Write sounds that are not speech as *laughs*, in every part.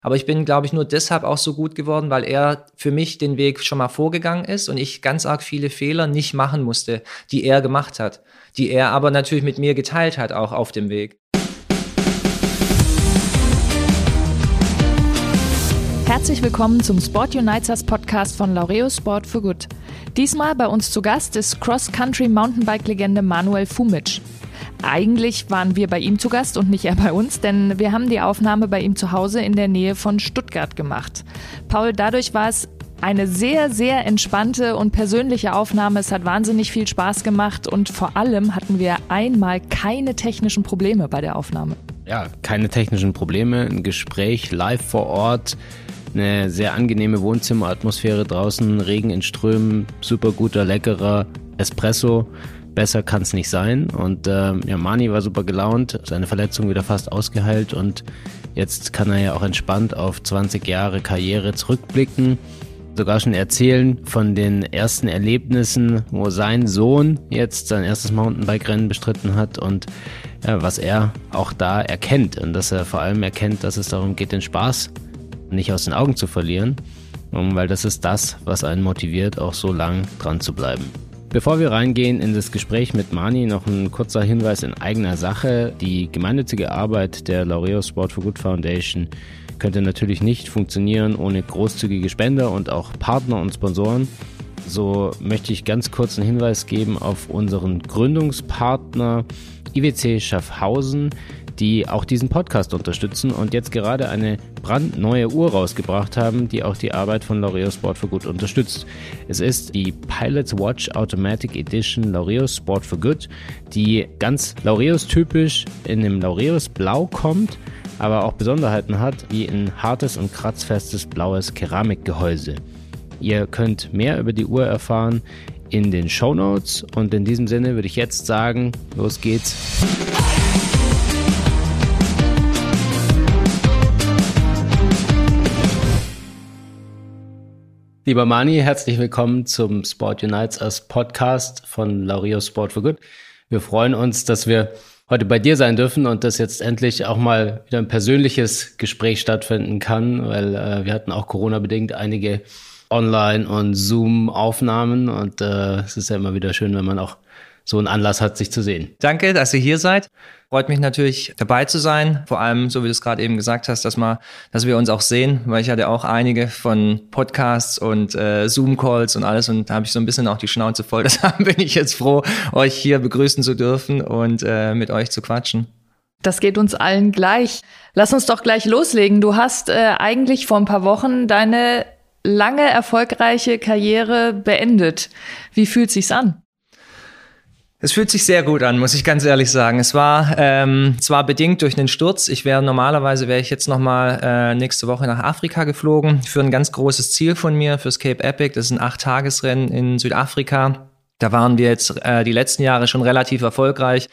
Aber ich bin, glaube ich, nur deshalb auch so gut geworden, weil er für mich den Weg schon mal vorgegangen ist und ich ganz arg viele Fehler nicht machen musste, die er gemacht hat, die er aber natürlich mit mir geteilt hat, auch auf dem Weg. Herzlich willkommen zum Sport Unites Podcast von Laureus Sport for Good. Diesmal bei uns zu Gast ist Cross-Country Mountainbike-Legende Manuel Fumic. Eigentlich waren wir bei ihm zu Gast und nicht er bei uns, denn wir haben die Aufnahme bei ihm zu Hause in der Nähe von Stuttgart gemacht. Paul, dadurch war es eine sehr, sehr entspannte und persönliche Aufnahme. Es hat wahnsinnig viel Spaß gemacht und vor allem hatten wir einmal keine technischen Probleme bei der Aufnahme. Ja, keine technischen Probleme. Ein Gespräch live vor Ort. Eine sehr angenehme Wohnzimmeratmosphäre draußen, Regen in Strömen, super guter, leckerer Espresso besser kann es nicht sein. Und äh, ja, Mani war super gelaunt, seine Verletzung wieder fast ausgeheilt und jetzt kann er ja auch entspannt auf 20 Jahre Karriere zurückblicken. Sogar schon erzählen von den ersten Erlebnissen, wo sein Sohn jetzt sein erstes Mountainbike-Rennen bestritten hat und ja, was er auch da erkennt. Und dass er vor allem erkennt, dass es darum geht, den Spaß nicht aus den Augen zu verlieren, weil das ist das, was einen motiviert, auch so lang dran zu bleiben. Bevor wir reingehen in das Gespräch mit Mani, noch ein kurzer Hinweis in eigener Sache. Die gemeinnützige Arbeit der Laureo Sport for Good Foundation könnte natürlich nicht funktionieren ohne großzügige Spender und auch Partner und Sponsoren. So möchte ich ganz kurz einen Hinweis geben auf unseren Gründungspartner IWC Schaffhausen die auch diesen Podcast unterstützen und jetzt gerade eine brandneue Uhr rausgebracht haben, die auch die Arbeit von L'Oreal Sport for Good unterstützt. Es ist die Pilot's Watch Automatic Edition L'Oreal Sport for Good, die ganz Laureus typisch in dem Laureus Blau kommt, aber auch Besonderheiten hat, wie ein hartes und kratzfestes blaues Keramikgehäuse. Ihr könnt mehr über die Uhr erfahren in den Show Notes und in diesem Sinne würde ich jetzt sagen, los geht's. Lieber Mani, herzlich willkommen zum Sport Unites as Podcast von Laurio Sport for Good. Wir freuen uns, dass wir heute bei dir sein dürfen und dass jetzt endlich auch mal wieder ein persönliches Gespräch stattfinden kann, weil äh, wir hatten auch Corona-bedingt einige Online- und Zoom-Aufnahmen und äh, es ist ja immer wieder schön, wenn man auch so einen Anlass hat, sich zu sehen. Danke, dass ihr hier seid. Freut mich natürlich dabei zu sein. Vor allem, so wie du es gerade eben gesagt hast, dass mal, dass wir uns auch sehen, weil ich hatte auch einige von Podcasts und äh, Zoom-Calls und alles und da habe ich so ein bisschen auch die Schnauze voll. *laughs* Deshalb bin ich jetzt froh, euch hier begrüßen zu dürfen und äh, mit euch zu quatschen. Das geht uns allen gleich. Lass uns doch gleich loslegen. Du hast äh, eigentlich vor ein paar Wochen deine lange erfolgreiche Karriere beendet. Wie fühlt sich's an? Es fühlt sich sehr gut an, muss ich ganz ehrlich sagen. Es war ähm, zwar bedingt durch einen Sturz. Ich wäre normalerweise wäre ich jetzt noch mal äh, nächste Woche nach Afrika geflogen für ein ganz großes Ziel von mir fürs Cape Epic. Das ist ein acht Tagesrennen in Südafrika. Da waren wir jetzt äh, die letzten Jahre schon relativ erfolgreich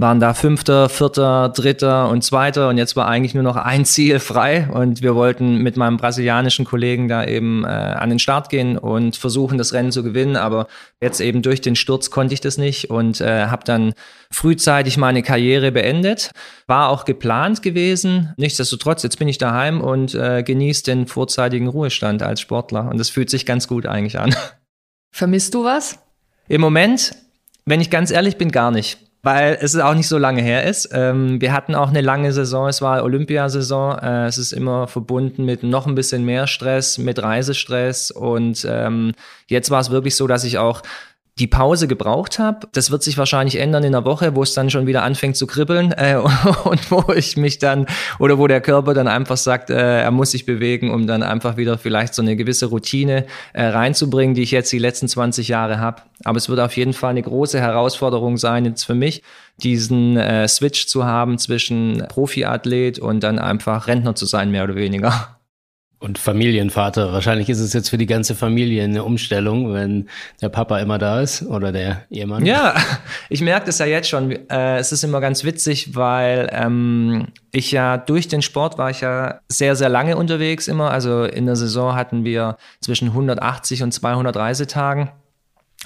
waren da Fünfter, Vierter, Dritter und Zweiter und jetzt war eigentlich nur noch ein Ziel frei und wir wollten mit meinem brasilianischen Kollegen da eben äh, an den Start gehen und versuchen, das Rennen zu gewinnen, aber jetzt eben durch den Sturz konnte ich das nicht und äh, habe dann frühzeitig meine Karriere beendet. War auch geplant gewesen. Nichtsdestotrotz, jetzt bin ich daheim und äh, genieße den vorzeitigen Ruhestand als Sportler und das fühlt sich ganz gut eigentlich an. Vermisst du was? Im Moment, wenn ich ganz ehrlich bin, gar nicht weil es auch nicht so lange her ist. Ähm, wir hatten auch eine lange Saison, es war Olympiasaison. Äh, es ist immer verbunden mit noch ein bisschen mehr Stress, mit Reisestress. Und ähm, jetzt war es wirklich so, dass ich auch die Pause gebraucht habe. Das wird sich wahrscheinlich ändern in der Woche, wo es dann schon wieder anfängt zu kribbeln *laughs* äh, und wo ich mich dann oder wo der Körper dann einfach sagt, äh, er muss sich bewegen, um dann einfach wieder vielleicht so eine gewisse Routine äh, reinzubringen, die ich jetzt die letzten 20 Jahre habe. Aber es wird auf jeden Fall eine große Herausforderung sein jetzt für mich, diesen äh, Switch zu haben zwischen Profiathlet und dann einfach Rentner zu sein, mehr oder weniger. Und Familienvater. Wahrscheinlich ist es jetzt für die ganze Familie eine Umstellung, wenn der Papa immer da ist oder der Ehemann. Ja, *laughs* ich merke das ja jetzt schon. Äh, es ist immer ganz witzig, weil ähm, ich ja durch den Sport war ich ja sehr, sehr lange unterwegs immer. Also in der Saison hatten wir zwischen 180 und 200 Reisetagen.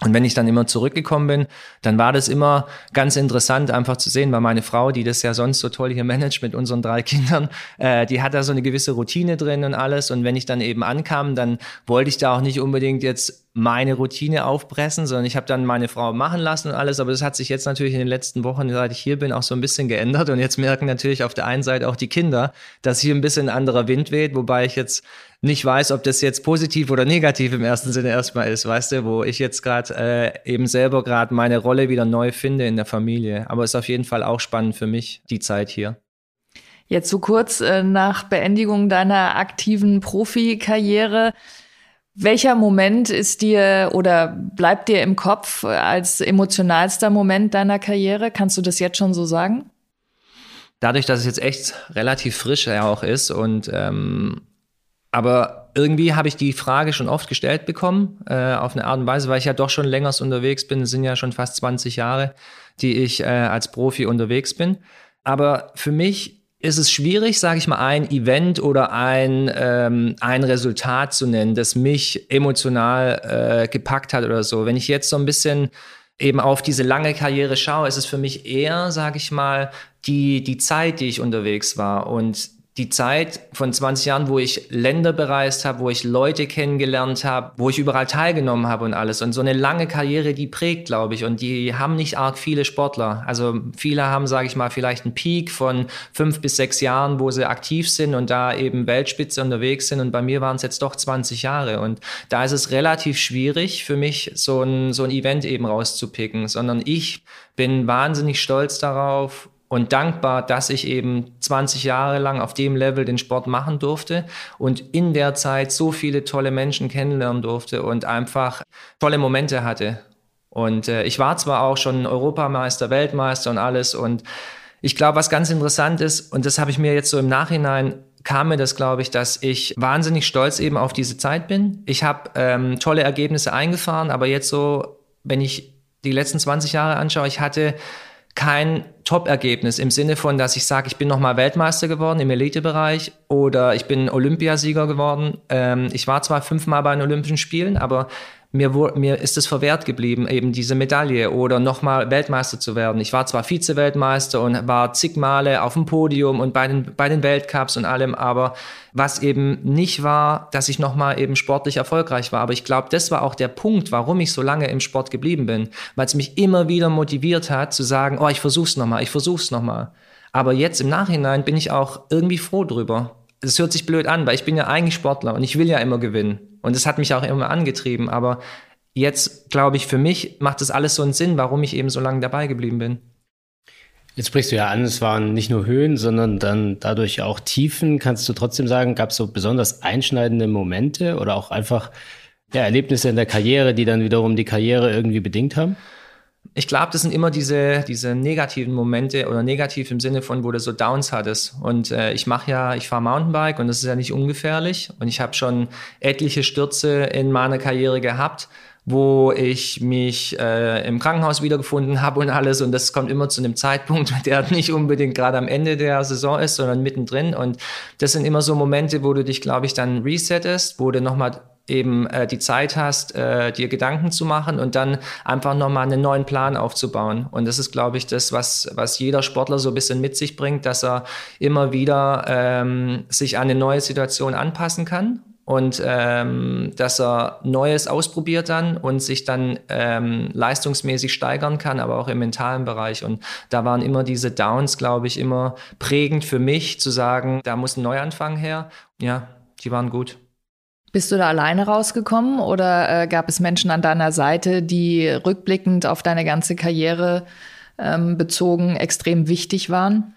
Und wenn ich dann immer zurückgekommen bin, dann war das immer ganz interessant, einfach zu sehen, weil meine Frau, die das ja sonst so toll hier managt mit unseren drei *laughs* Kindern, äh, die hat da so eine gewisse Routine drin und alles. Und wenn ich dann eben ankam, dann wollte ich da auch nicht unbedingt jetzt meine Routine aufpressen, sondern ich habe dann meine Frau machen lassen und alles. Aber das hat sich jetzt natürlich in den letzten Wochen, seit ich hier bin, auch so ein bisschen geändert. Und jetzt merken natürlich auf der einen Seite auch die Kinder, dass hier ein bisschen anderer Wind weht, wobei ich jetzt nicht weiß, ob das jetzt positiv oder negativ im ersten Sinne erstmal ist, weißt du, wo ich jetzt gerade äh, eben selber gerade meine Rolle wieder neu finde in der Familie. Aber es ist auf jeden Fall auch spannend für mich, die Zeit hier. Jetzt so kurz äh, nach Beendigung deiner aktiven Profikarriere welcher Moment ist dir oder bleibt dir im Kopf als emotionalster Moment deiner Karriere? Kannst du das jetzt schon so sagen? Dadurch, dass es jetzt echt relativ frisch ja auch ist und ähm, aber irgendwie habe ich die Frage schon oft gestellt bekommen, äh, auf eine Art und Weise, weil ich ja doch schon länger unterwegs bin. Es sind ja schon fast 20 Jahre, die ich äh, als Profi unterwegs bin. Aber für mich ist es schwierig, sage ich mal, ein Event oder ein, ähm, ein Resultat zu nennen, das mich emotional äh, gepackt hat oder so. Wenn ich jetzt so ein bisschen eben auf diese lange Karriere schaue, ist es für mich eher, sage ich mal, die, die Zeit, die ich unterwegs war und die Zeit von 20 Jahren, wo ich Länder bereist habe, wo ich Leute kennengelernt habe, wo ich überall teilgenommen habe und alles. Und so eine lange Karriere, die prägt, glaube ich. Und die haben nicht arg viele Sportler. Also viele haben, sage ich mal, vielleicht einen Peak von fünf bis sechs Jahren, wo sie aktiv sind und da eben Weltspitze unterwegs sind. Und bei mir waren es jetzt doch 20 Jahre. Und da ist es relativ schwierig für mich, so ein, so ein Event eben rauszupicken, sondern ich bin wahnsinnig stolz darauf und dankbar, dass ich eben 20 Jahre lang auf dem Level den Sport machen durfte und in der Zeit so viele tolle Menschen kennenlernen durfte und einfach tolle Momente hatte. Und äh, ich war zwar auch schon Europameister, Weltmeister und alles und ich glaube, was ganz interessant ist, und das habe ich mir jetzt so im Nachhinein kam mir das, glaube ich, dass ich wahnsinnig stolz eben auf diese Zeit bin. Ich habe ähm, tolle Ergebnisse eingefahren, aber jetzt so, wenn ich die letzten 20 Jahre anschaue, ich hatte kein Top-Ergebnis im Sinne von, dass ich sage, ich bin nochmal Weltmeister geworden im Elitebereich oder ich bin Olympiasieger geworden. Ähm, ich war zwar fünfmal bei den Olympischen Spielen, aber mir, mir ist es verwehrt geblieben, eben diese Medaille oder nochmal Weltmeister zu werden. Ich war zwar Vize-Weltmeister und war zig Male auf dem Podium und bei den, bei den Weltcups und allem, aber was eben nicht war, dass ich nochmal eben sportlich erfolgreich war. Aber ich glaube, das war auch der Punkt, warum ich so lange im Sport geblieben bin, weil es mich immer wieder motiviert hat, zu sagen, oh, ich versuch's nochmal, ich versuch's nochmal. Aber jetzt im Nachhinein bin ich auch irgendwie froh drüber. Es hört sich blöd an, weil ich bin ja eigentlich Sportler und ich will ja immer gewinnen. Und es hat mich auch immer angetrieben. Aber jetzt, glaube ich, für mich macht das alles so einen Sinn, warum ich eben so lange dabei geblieben bin. Jetzt sprichst du ja an, es waren nicht nur Höhen, sondern dann dadurch auch Tiefen. Kannst du trotzdem sagen, gab es so besonders einschneidende Momente oder auch einfach ja, Erlebnisse in der Karriere, die dann wiederum die Karriere irgendwie bedingt haben? Ich glaube, das sind immer diese, diese negativen Momente oder negativ im Sinne von, wo du so Downs hattest. Und äh, ich mache ja, ich fahre Mountainbike und das ist ja nicht ungefährlich. Und ich habe schon etliche Stürze in meiner Karriere gehabt, wo ich mich äh, im Krankenhaus wiedergefunden habe und alles. Und das kommt immer zu einem Zeitpunkt, *laughs* der nicht unbedingt gerade am Ende der Saison ist, sondern mittendrin. Und das sind immer so Momente, wo du dich, glaube ich, dann resettest, wo du nochmal eben äh, die Zeit hast, äh, dir Gedanken zu machen und dann einfach nochmal einen neuen Plan aufzubauen. Und das ist, glaube ich, das, was, was jeder Sportler so ein bisschen mit sich bringt, dass er immer wieder ähm, sich an eine neue Situation anpassen kann und ähm, dass er Neues ausprobiert dann und sich dann ähm, leistungsmäßig steigern kann, aber auch im mentalen Bereich. Und da waren immer diese Downs, glaube ich, immer prägend für mich zu sagen, da muss ein Neuanfang her. Ja, die waren gut. Bist du da alleine rausgekommen oder äh, gab es Menschen an deiner Seite, die rückblickend auf deine ganze Karriere ähm, bezogen extrem wichtig waren?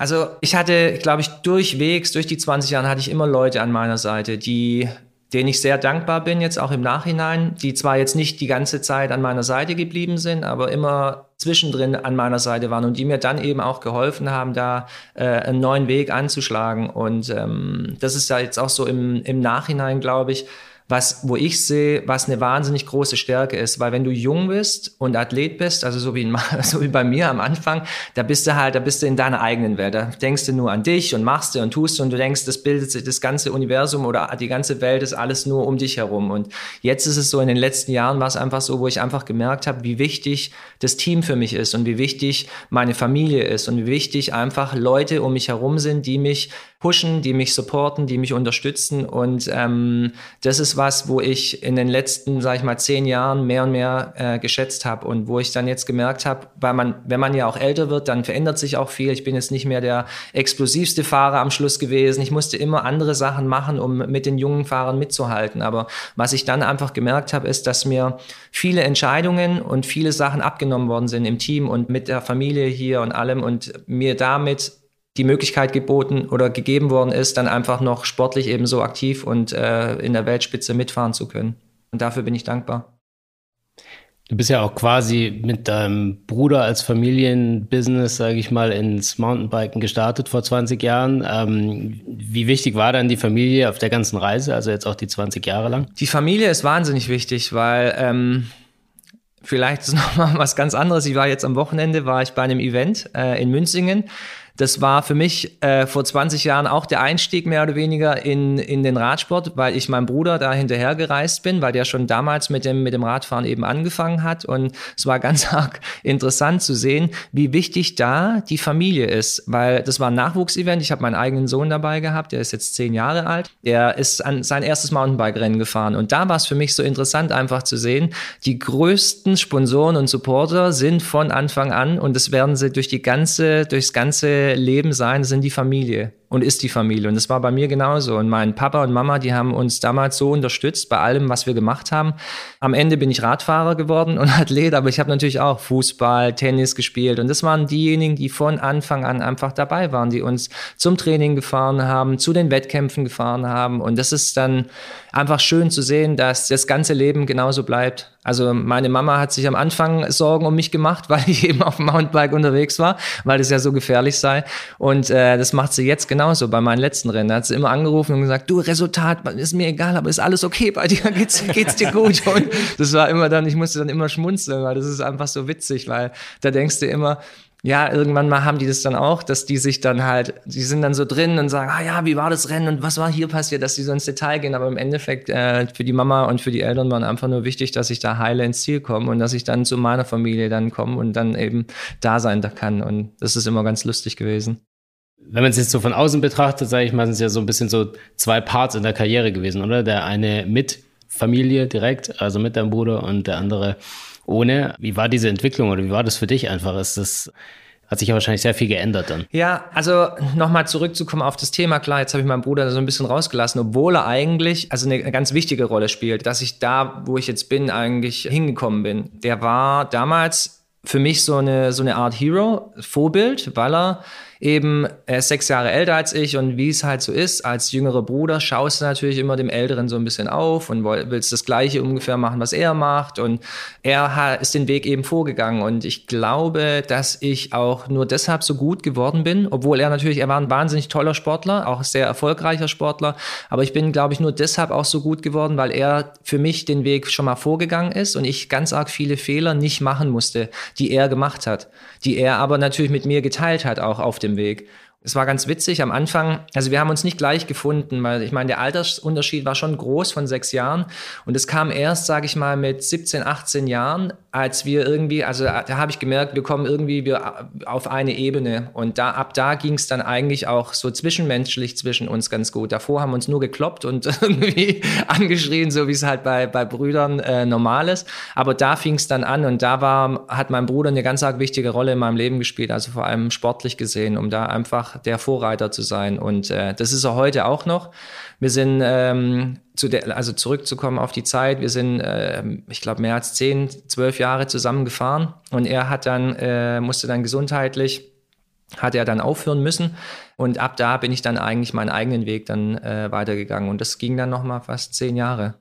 Also ich hatte, glaube ich, durchwegs, durch die 20 Jahre hatte ich immer Leute an meiner Seite, die denen ich sehr dankbar bin, jetzt auch im Nachhinein, die zwar jetzt nicht die ganze Zeit an meiner Seite geblieben sind, aber immer zwischendrin an meiner Seite waren und die mir dann eben auch geholfen haben, da äh, einen neuen Weg anzuschlagen. Und ähm, das ist ja jetzt auch so im, im Nachhinein, glaube ich, was, wo ich sehe, was eine wahnsinnig große Stärke ist, weil wenn du jung bist und Athlet bist, also so wie, in, *laughs* so wie bei mir am Anfang, da bist du halt, da bist du in deiner eigenen Welt, da denkst du nur an dich und machst du und tust du und du denkst, das bildet sich, das ganze Universum oder die ganze Welt ist alles nur um dich herum. Und jetzt ist es so, in den letzten Jahren war es einfach so, wo ich einfach gemerkt habe, wie wichtig das Team für mich ist und wie wichtig meine Familie ist und wie wichtig einfach Leute um mich herum sind, die mich pushen, die mich supporten, die mich unterstützen. Und ähm, das ist was, wo ich in den letzten, sag ich mal, zehn Jahren mehr und mehr äh, geschätzt habe und wo ich dann jetzt gemerkt habe, weil man, wenn man ja auch älter wird, dann verändert sich auch viel. Ich bin jetzt nicht mehr der explosivste Fahrer am Schluss gewesen. Ich musste immer andere Sachen machen, um mit den jungen Fahrern mitzuhalten. Aber was ich dann einfach gemerkt habe, ist, dass mir viele Entscheidungen und viele Sachen abgenommen worden sind im Team und mit der Familie hier und allem und mir damit die Möglichkeit geboten oder gegeben worden ist, dann einfach noch sportlich eben so aktiv und äh, in der Weltspitze mitfahren zu können. Und dafür bin ich dankbar. Du bist ja auch quasi mit deinem Bruder als Familienbusiness, sage ich mal, ins Mountainbiken gestartet vor 20 Jahren. Ähm, wie wichtig war dann die Familie auf der ganzen Reise, also jetzt auch die 20 Jahre lang? Die Familie ist wahnsinnig wichtig, weil ähm, vielleicht ist *laughs* noch mal was ganz anderes. Ich war jetzt am Wochenende, war ich bei einem Event äh, in Münzingen das war für mich äh, vor 20 Jahren auch der Einstieg mehr oder weniger in, in den Radsport, weil ich meinem Bruder da hinterher gereist bin, weil der schon damals mit dem, mit dem Radfahren eben angefangen hat. Und es war ganz *laughs* arg interessant zu sehen, wie wichtig da die Familie ist, weil das war ein Nachwuchsevent. Ich habe meinen eigenen Sohn dabei gehabt, der ist jetzt zehn Jahre alt. Der ist an sein erstes Mountainbike-Rennen gefahren. Und da war es für mich so interessant, einfach zu sehen, die größten Sponsoren und Supporter sind von Anfang an und das werden sie durch die ganze, durchs ganze Leben sein, sind die Familie und ist die Familie. Und das war bei mir genauso. Und mein Papa und Mama, die haben uns damals so unterstützt bei allem, was wir gemacht haben. Am Ende bin ich Radfahrer geworden und *laughs* Athlet, aber ich habe natürlich auch Fußball, Tennis gespielt. Und das waren diejenigen, die von Anfang an einfach dabei waren, die uns zum Training gefahren haben, zu den Wettkämpfen gefahren haben. Und das ist dann einfach schön zu sehen, dass das ganze Leben genauso bleibt. Also meine Mama hat sich am Anfang Sorgen um mich gemacht, *laughs* weil ich eben auf dem Mountainbike unterwegs war, weil es ja so gefährlich sei. Und äh, das macht sie jetzt genauso bei meinen letzten Rennen. Da hat sie immer angerufen und gesagt, du Resultat, ist mir egal, aber ist alles okay bei dir, *laughs* geht's, geht's dir gut? *laughs* Und das war immer dann, ich musste dann immer schmunzeln, weil das ist einfach so witzig, weil da denkst du immer, ja, irgendwann mal haben die das dann auch, dass die sich dann halt, die sind dann so drin und sagen, ah ja, wie war das Rennen und was war hier passiert, dass die so ins Detail gehen. Aber im Endeffekt äh, für die Mama und für die Eltern waren einfach nur wichtig, dass ich da heile ins Ziel komme und dass ich dann zu meiner Familie dann komme und dann eben da sein kann. Und das ist immer ganz lustig gewesen. Wenn man es jetzt so von außen betrachtet, sage ich mal, sind es ja so ein bisschen so zwei Parts in der Karriere gewesen, oder? Der eine mit Familie direkt, also mit deinem Bruder und der andere ohne. Wie war diese Entwicklung oder wie war das für dich einfach? Ist das hat sich ja wahrscheinlich sehr viel geändert dann. Ja, also nochmal zurückzukommen auf das Thema. Klar, jetzt habe ich meinen Bruder so ein bisschen rausgelassen, obwohl er eigentlich, also eine, ganz wichtige Rolle spielt, dass ich da, wo ich jetzt bin, eigentlich hingekommen bin. Der war damals für mich so eine, so eine Art Hero, Vorbild, weil er eben, er ist sechs Jahre älter als ich und wie es halt so ist, als jüngerer Bruder schaust du natürlich immer dem Älteren so ein bisschen auf und willst das Gleiche ungefähr machen, was er macht und er ist den Weg eben vorgegangen und ich glaube, dass ich auch nur deshalb so gut geworden bin, obwohl er natürlich, er war ein wahnsinnig toller Sportler, auch sehr erfolgreicher Sportler, aber ich bin, glaube ich, nur deshalb auch so gut geworden, weil er für mich den Weg schon mal vorgegangen ist und ich ganz arg viele Fehler nicht machen musste, die er gemacht hat, die er aber natürlich mit mir geteilt hat, auch auf dem Weg. Es war ganz witzig am Anfang, also wir haben uns nicht gleich gefunden, weil ich meine, der Altersunterschied war schon groß von sechs Jahren und es kam erst, sage ich mal, mit 17, 18 Jahren, als wir irgendwie, also da, habe ich gemerkt, wir kommen irgendwie wir auf eine Ebene und da ab da ging es dann eigentlich auch so zwischenmenschlich zwischen uns ganz gut. Davor haben uns nur gekloppt und *laughs* irgendwie angeschrien, so wie es halt bei, bei Brüdern äh, normal ist. Aber da fing es dann an und da war, hat mein Bruder eine ganz arg wichtige Rolle in meinem Leben gespielt, also vor allem sportlich gesehen, um da einfach der Vorreiter zu sein. Und äh, das ist er heute auch noch. Wir sind ähm, zu der, also zurückzukommen auf die Zeit, wir sind, äh, ich glaube, mehr als zehn, zwölf Jahre zusammen gefahren und er hat dann, äh, musste dann gesundheitlich, hat er dann aufhören müssen und ab da bin ich dann eigentlich meinen eigenen Weg dann äh, weitergegangen und das ging dann nochmal fast zehn Jahre.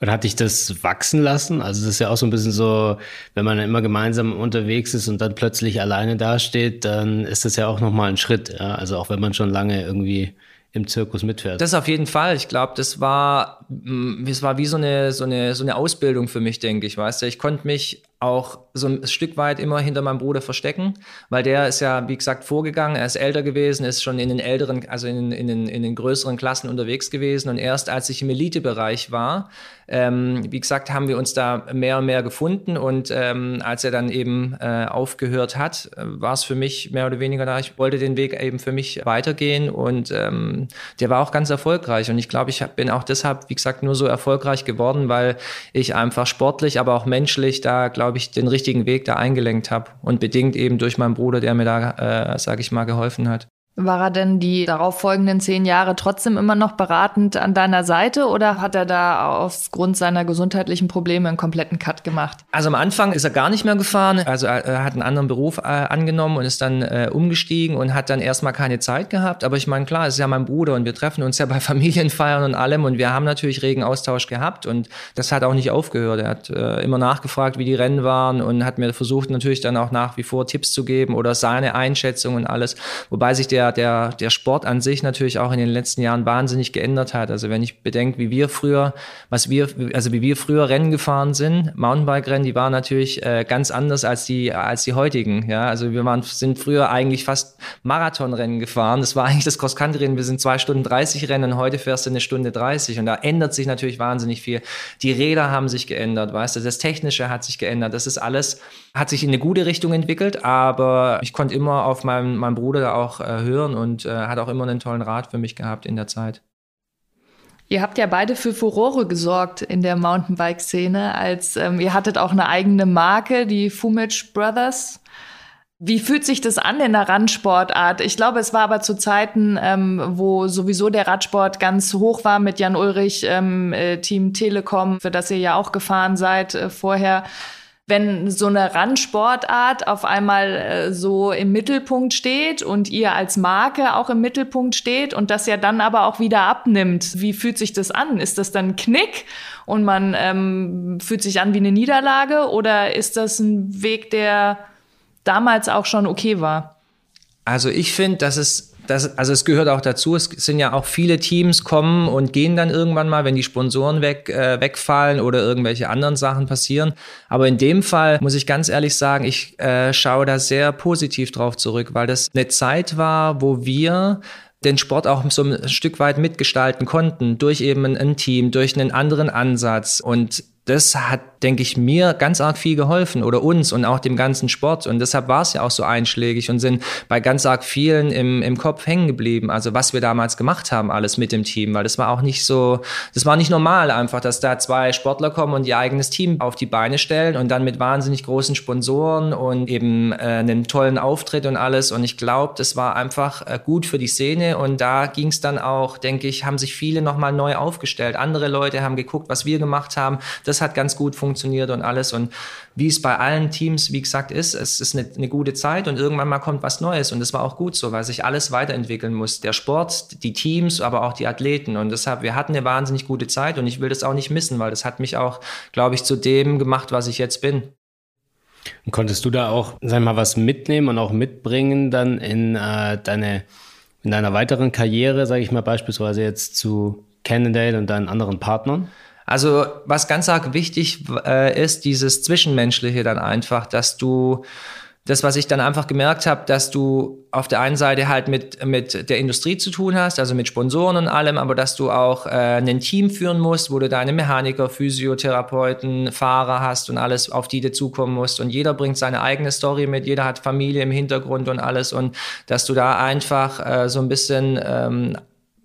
Und hat dich das wachsen lassen? Also das ist ja auch so ein bisschen so, wenn man immer gemeinsam unterwegs ist und dann plötzlich alleine dasteht, dann ist das ja auch nochmal ein Schritt. Ja? Also auch wenn man schon lange irgendwie im Zirkus mitfährst. Das auf jeden Fall. Ich glaube, das war, mm, es war wie so eine, so eine, so eine Ausbildung für mich, denke ich, weißt du. Ich konnte mich auch so ein Stück weit immer hinter meinem Bruder verstecken, weil der ist ja, wie gesagt, vorgegangen, er ist älter gewesen, ist schon in den älteren, also in, in, den, in den größeren Klassen unterwegs gewesen. Und erst als ich im Elitebereich war, ähm, wie gesagt, haben wir uns da mehr und mehr gefunden. Und ähm, als er dann eben äh, aufgehört hat, äh, war es für mich mehr oder weniger da, ich wollte den Weg eben für mich weitergehen und ähm, der war auch ganz erfolgreich. Und ich glaube, ich bin auch deshalb, wie gesagt, nur so erfolgreich geworden, weil ich einfach sportlich, aber auch menschlich da, glaube glaube ich, den richtigen Weg da eingelenkt habe und bedingt eben durch meinen Bruder, der mir da, äh, sage ich mal, geholfen hat. War er denn die darauffolgenden zehn Jahre trotzdem immer noch beratend an deiner Seite oder hat er da aufgrund seiner gesundheitlichen Probleme einen kompletten Cut gemacht? Also am Anfang ist er gar nicht mehr gefahren. Also er hat einen anderen Beruf äh, angenommen und ist dann äh, umgestiegen und hat dann erstmal keine Zeit gehabt. Aber ich meine, klar, es ist ja mein Bruder und wir treffen uns ja bei *laughs* Familienfeiern und allem und wir haben natürlich regen Austausch gehabt und das hat auch nicht aufgehört. Er hat äh, immer nachgefragt, wie die Rennen waren und hat mir versucht natürlich dann auch nach wie vor Tipps zu geben oder seine Einschätzung und alles. Wobei sich der der, der, Sport an sich natürlich auch in den letzten Jahren wahnsinnig geändert hat. Also wenn ich bedenke, wie wir früher, was wir, also wie wir früher Rennen gefahren sind, Mountainbike-Rennen, die waren natürlich äh, ganz anders als die, als die heutigen. Ja, also wir waren, sind früher eigentlich fast Marathonrennen gefahren. Das war eigentlich das Cross-Country-Rennen. Wir sind zwei Stunden 30 Rennen. Heute fährst du eine Stunde 30 und da ändert sich natürlich wahnsinnig viel. Die Räder haben sich geändert, weißt du, das Technische hat sich geändert. Das ist alles, hat sich in eine gute Richtung entwickelt, aber ich konnte immer auf meinen, meinen Bruder da auch äh, hören hören und äh, hat auch immer einen tollen Rat für mich gehabt in der Zeit. Ihr habt ja beide für Furore gesorgt in der Mountainbike-Szene, als ähm, ihr hattet auch eine eigene Marke, die Fumage Brothers. Wie fühlt sich das an in der Randsportart? Ich glaube, es war aber zu Zeiten, ähm, wo sowieso der Radsport ganz hoch war mit Jan Ulrich, ähm, äh, Team Telekom, für das ihr ja auch gefahren seid äh, vorher wenn so eine Randsportart auf einmal äh, so im Mittelpunkt steht und ihr als Marke auch im Mittelpunkt steht und das ja dann aber auch wieder abnimmt, wie fühlt sich das an? Ist das dann ein Knick und man ähm, fühlt sich an wie eine Niederlage oder ist das ein Weg, der damals auch schon okay war? Also ich finde, dass es das, also es gehört auch dazu, es sind ja auch viele Teams kommen und gehen dann irgendwann mal, wenn die Sponsoren weg, äh, wegfallen oder irgendwelche anderen Sachen passieren. Aber in dem Fall muss ich ganz ehrlich sagen, ich äh, schaue da sehr positiv drauf zurück, weil das eine Zeit war, wo wir den Sport auch so ein Stück weit mitgestalten konnten, durch eben ein Team, durch einen anderen Ansatz. Und das hat, denke ich, mir ganz arg viel geholfen oder uns und auch dem ganzen Sport. Und deshalb war es ja auch so einschlägig und sind bei ganz arg vielen im, im Kopf hängen geblieben. Also was wir damals gemacht haben, alles mit dem Team, weil das war auch nicht so, das war nicht normal einfach, dass da zwei Sportler kommen und ihr eigenes Team auf die Beine stellen und dann mit wahnsinnig großen Sponsoren und eben äh, einem tollen Auftritt und alles. Und ich glaube, das war einfach äh, gut für die Szene und da ging es dann auch, denke ich, haben sich viele nochmal neu aufgestellt. Andere Leute haben geguckt, was wir gemacht haben. Das das hat ganz gut funktioniert und alles. Und wie es bei allen Teams, wie gesagt, ist, es ist eine, eine gute Zeit und irgendwann mal kommt was Neues. Und das war auch gut so, weil sich alles weiterentwickeln muss. Der Sport, die Teams, aber auch die Athleten. Und deshalb, wir hatten eine wahnsinnig gute Zeit und ich will das auch nicht missen, weil das hat mich auch, glaube ich, zu dem gemacht, was ich jetzt bin. Und konntest du da auch, sag mal, was mitnehmen und auch mitbringen dann in äh, deine in deiner weiteren Karriere, sage ich mal beispielsweise jetzt zu Cannondale und deinen anderen Partnern? Also was ganz arg wichtig äh, ist, dieses Zwischenmenschliche dann einfach, dass du das, was ich dann einfach gemerkt habe, dass du auf der einen Seite halt mit, mit der Industrie zu tun hast, also mit Sponsoren und allem, aber dass du auch äh, ein Team führen musst, wo du deine Mechaniker, Physiotherapeuten, Fahrer hast und alles, auf die du zukommen musst. Und jeder bringt seine eigene Story mit, jeder hat Familie im Hintergrund und alles. Und dass du da einfach äh, so ein bisschen ähm,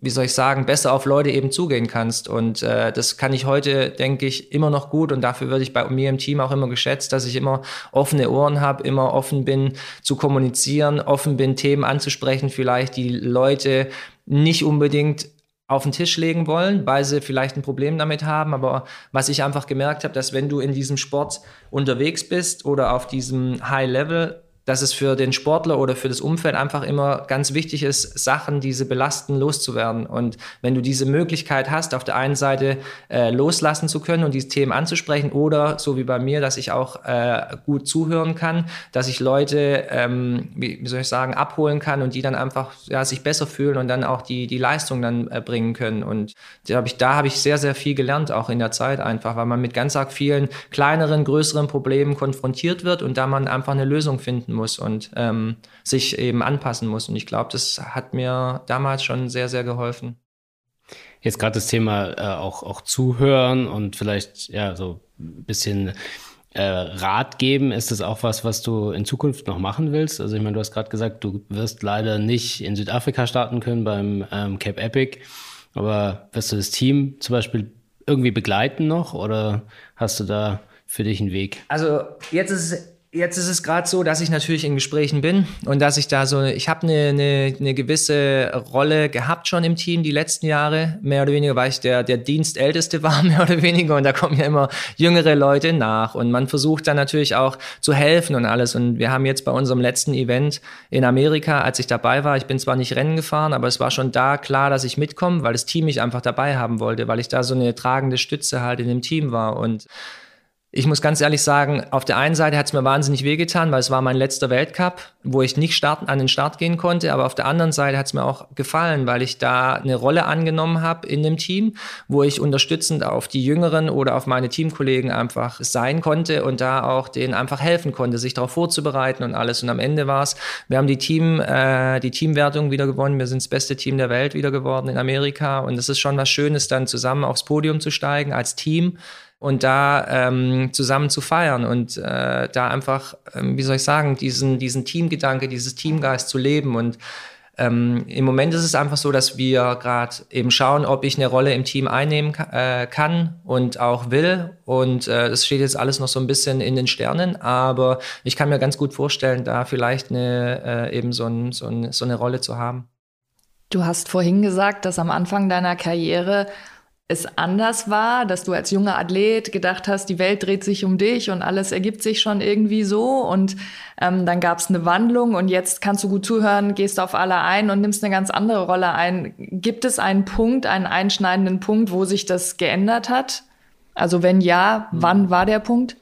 wie soll ich sagen, besser auf Leute eben zugehen kannst. Und äh, das kann ich heute, denke ich, immer noch gut. Und dafür würde ich bei mir im Team auch immer geschätzt, dass ich immer offene Ohren habe, immer offen bin zu kommunizieren, offen bin, Themen anzusprechen, vielleicht die Leute nicht unbedingt auf den Tisch legen wollen, weil sie vielleicht ein Problem damit haben. Aber was ich einfach gemerkt habe, dass wenn du in diesem Sport unterwegs bist oder auf diesem High Level, dass es für den Sportler oder für das Umfeld einfach immer ganz wichtig ist, Sachen, diese belasten, loszuwerden. Und wenn du diese Möglichkeit hast, auf der einen Seite äh, loslassen zu können und diese Themen anzusprechen oder so wie bei mir, dass ich auch äh, gut zuhören kann, dass ich Leute, ähm, wie, wie, soll ich sagen, abholen kann und die dann einfach ja, sich besser fühlen und dann auch die, die Leistung dann äh, bringen können. Und da habe ich, da habe ich sehr, sehr viel gelernt, auch in der Zeit einfach, weil man mit ganz arg vielen kleineren, größeren Problemen konfrontiert wird und da man einfach eine Lösung finden muss und ähm, sich eben anpassen muss. Und ich glaube, das hat mir damals schon sehr, sehr geholfen. Jetzt gerade das Thema äh, auch, auch zuhören und vielleicht ja so ein bisschen äh, Rat geben. Ist das auch was, was du in Zukunft noch machen willst? Also ich meine, du hast gerade gesagt, du wirst leider nicht in Südafrika starten können beim ähm, Cape Epic, aber wirst du das Team zum Beispiel irgendwie begleiten noch oder hast du da für dich einen Weg? Also jetzt ist es Jetzt ist es gerade so, dass ich natürlich in Gesprächen bin und dass ich da so, ich habe eine, eine, eine gewisse Rolle gehabt schon im Team die letzten Jahre, mehr oder weniger, weil ich der, der Dienstälteste *laughs* war, mehr oder weniger. Und da kommen ja immer jüngere Leute nach und man versucht dann natürlich auch zu helfen und alles. Und wir haben jetzt bei unserem letzten Event in Amerika, als ich dabei war, ich bin zwar nicht Rennen gefahren, aber es war schon da klar, dass ich mitkomme, weil das Team mich einfach dabei haben wollte, weil ich da so eine tragende Stütze halt in dem Team war und ich muss ganz ehrlich sagen, auf der einen Seite hat es mir wahnsinnig wehgetan, weil es war mein letzter Weltcup, wo ich nicht starten, an den Start gehen konnte. Aber auf der anderen Seite hat es mir auch gefallen, weil ich da eine Rolle angenommen habe in dem Team, wo ich unterstützend auf die Jüngeren oder auf meine Teamkollegen einfach sein konnte und da auch denen einfach helfen konnte, sich darauf vorzubereiten und alles. Und am Ende war es, wir haben die Team, äh, die Teamwertung wieder gewonnen. Wir sind das beste Team der Welt wieder geworden in Amerika. Und es ist schon was Schönes, dann zusammen aufs Podium zu steigen als Team und da ähm, zusammen zu feiern und äh, da einfach, ähm, wie soll ich sagen, diesen, diesen Teamgedanke, dieses Teamgeist zu leben. Und ähm, im Moment ist es einfach so, dass wir gerade eben schauen, ob ich eine Rolle im Team einnehmen äh, kann und auch will. Und äh, das steht jetzt alles noch so ein bisschen in den Sternen, aber ich kann mir ganz gut vorstellen, da vielleicht eine, äh, eben so, ein, so, ein, so eine Rolle zu haben. Du hast vorhin gesagt, dass am Anfang deiner Karriere es anders war, dass du als junger Athlet gedacht hast, die Welt dreht sich um dich und alles ergibt sich schon irgendwie so und ähm, dann gab es eine Wandlung und jetzt kannst du gut zuhören, gehst auf alle ein und nimmst eine ganz andere Rolle ein. Gibt es einen Punkt, einen einschneidenden Punkt, wo sich das geändert hat? Also wenn ja, wann war der Punkt?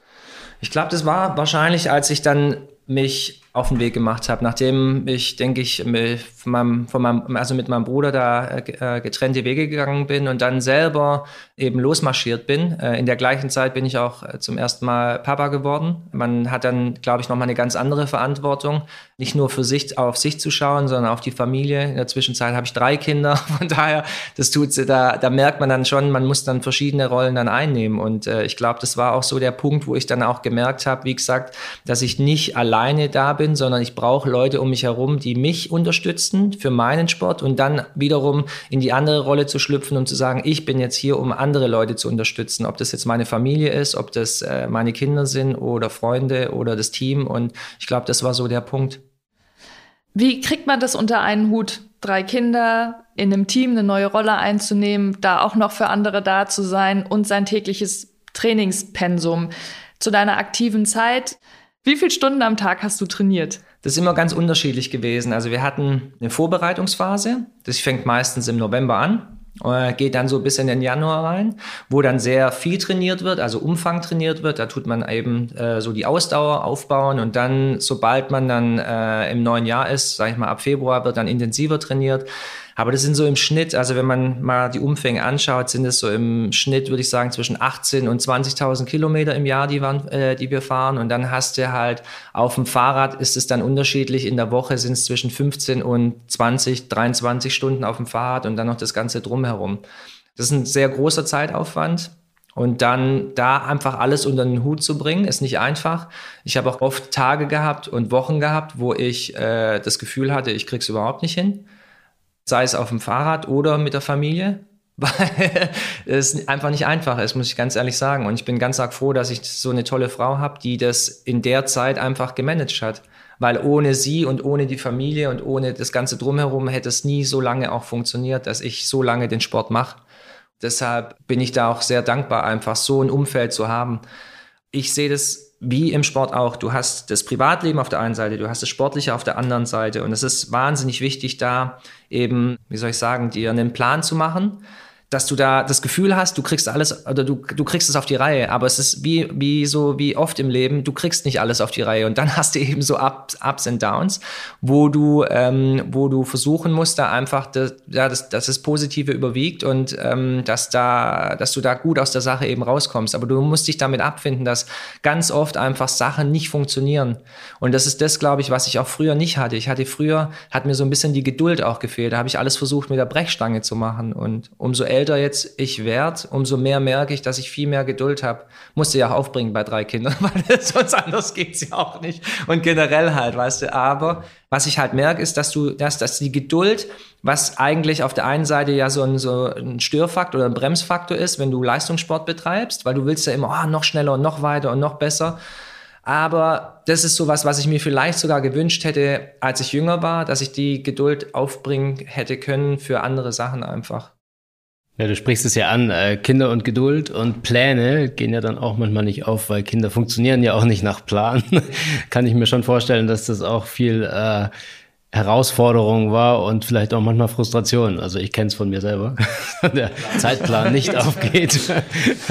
Ich glaube, das war wahrscheinlich, als ich dann mich auf den Weg gemacht habe, nachdem ich, denke ich, von meinem, von meinem, also mit meinem Bruder da äh, getrennte Wege gegangen bin und dann selber eben losmarschiert bin. Äh, in der gleichen Zeit bin ich auch äh, zum ersten Mal Papa geworden. Man hat dann, glaube ich, nochmal eine ganz andere Verantwortung, nicht nur für sich auf sich zu schauen, sondern auf die Familie. In der Zwischenzeit habe ich drei Kinder, *laughs* von daher, das tut da, da merkt man dann schon, man muss dann verschiedene Rollen dann einnehmen. Und äh, ich glaube, das war auch so der Punkt, wo ich dann auch gemerkt habe, wie gesagt, dass ich nicht alleine da bin, sondern ich brauche Leute um mich herum, die mich unterstützen für meinen Sport und dann wiederum in die andere Rolle zu schlüpfen und zu sagen, ich bin jetzt hier, um andere Leute zu unterstützen, ob das jetzt meine Familie ist, ob das äh, meine Kinder sind oder Freunde oder das Team. Und ich glaube, das war so der Punkt. Wie kriegt man das unter einen Hut? Drei Kinder, in einem Team eine neue Rolle einzunehmen, da auch noch für andere da zu sein und sein tägliches Trainingspensum. Zu deiner aktiven Zeit, wie viele Stunden am Tag hast du trainiert? Das ist immer ganz unterschiedlich gewesen. Also wir hatten eine Vorbereitungsphase, das fängt meistens im November an, geht dann so bis in den Januar rein, wo dann sehr viel trainiert wird, also Umfang trainiert wird. Da tut man eben äh, so die Ausdauer aufbauen und dann, sobald man dann äh, im neuen Jahr ist, sage ich mal ab Februar, wird dann intensiver trainiert. Aber das sind so im Schnitt, also wenn man mal die Umfänge anschaut, sind es so im Schnitt, würde ich sagen, zwischen 18 und 20.000 Kilometer im Jahr, die, waren, äh, die wir fahren. Und dann hast du halt auf dem Fahrrad ist es dann unterschiedlich. In der Woche sind es zwischen 15 und 20, 23 Stunden auf dem Fahrrad und dann noch das Ganze drumherum. Das ist ein sehr großer Zeitaufwand. Und dann da einfach alles unter den Hut zu bringen, ist nicht einfach. Ich habe auch oft Tage gehabt und Wochen gehabt, wo ich äh, das Gefühl hatte, ich krieg's überhaupt nicht hin sei es auf dem Fahrrad oder mit der Familie, *laughs* weil es einfach nicht einfach ist, muss ich ganz ehrlich sagen. Und ich bin ganz arg froh, dass ich so eine tolle Frau habe, die das in der Zeit einfach gemanagt hat. Weil ohne sie und ohne die Familie und ohne das Ganze drumherum hätte es nie so lange auch funktioniert, dass ich so lange den Sport mache. Deshalb bin ich da auch sehr dankbar, einfach so ein Umfeld zu haben. Ich sehe das wie im Sport auch, du hast das Privatleben auf der einen Seite, du hast das Sportliche auf der anderen Seite. Und es ist wahnsinnig wichtig, da eben, wie soll ich sagen, dir einen Plan zu machen dass du da das Gefühl hast, du kriegst alles oder du, du kriegst es auf die Reihe, aber es ist wie, wie so wie oft im Leben, du kriegst nicht alles auf die Reihe und dann *laughs* hast du eben so Ups, Ups and Downs, wo du, ähm, wo du versuchen musst, da einfach, das, ja, dass, dass das Positive überwiegt und ähm, dass da, dass du da gut aus der Sache eben rauskommst. Aber du musst dich damit abfinden, dass ganz oft einfach Sachen nicht funktionieren. Und das ist das, glaube ich, was ich auch früher nicht hatte. Ich hatte früher, hat mir so ein bisschen die Geduld auch gefehlt. Da habe ich alles versucht mit der Brechstange zu machen und umso älter älter jetzt ich werde, umso mehr merke ich, dass ich viel mehr Geduld habe. Musste ja auch aufbringen bei drei Kindern, *laughs* weil sonst anders geht es ja auch nicht. Und generell halt, weißt du. Aber was ich halt merke, ist, dass du, dass, dass die Geduld, was eigentlich auf der einen Seite ja so ein, so ein Störfaktor oder ein Bremsfaktor ist, wenn du Leistungssport betreibst, weil du willst ja immer oh, noch schneller und noch weiter und noch besser. Aber das ist sowas, was ich mir vielleicht sogar gewünscht hätte, als ich jünger war, dass ich die Geduld aufbringen hätte können für andere Sachen einfach. Ja, du sprichst es ja an, äh, Kinder und Geduld und Pläne gehen ja dann auch manchmal nicht auf, weil Kinder funktionieren ja auch nicht nach Plan. *laughs* Kann ich mir schon vorstellen, dass das auch viel äh, Herausforderung war und vielleicht auch manchmal Frustration. Also ich kenne es von mir selber, *laughs* der Zeitplan nicht *laughs* aufgeht.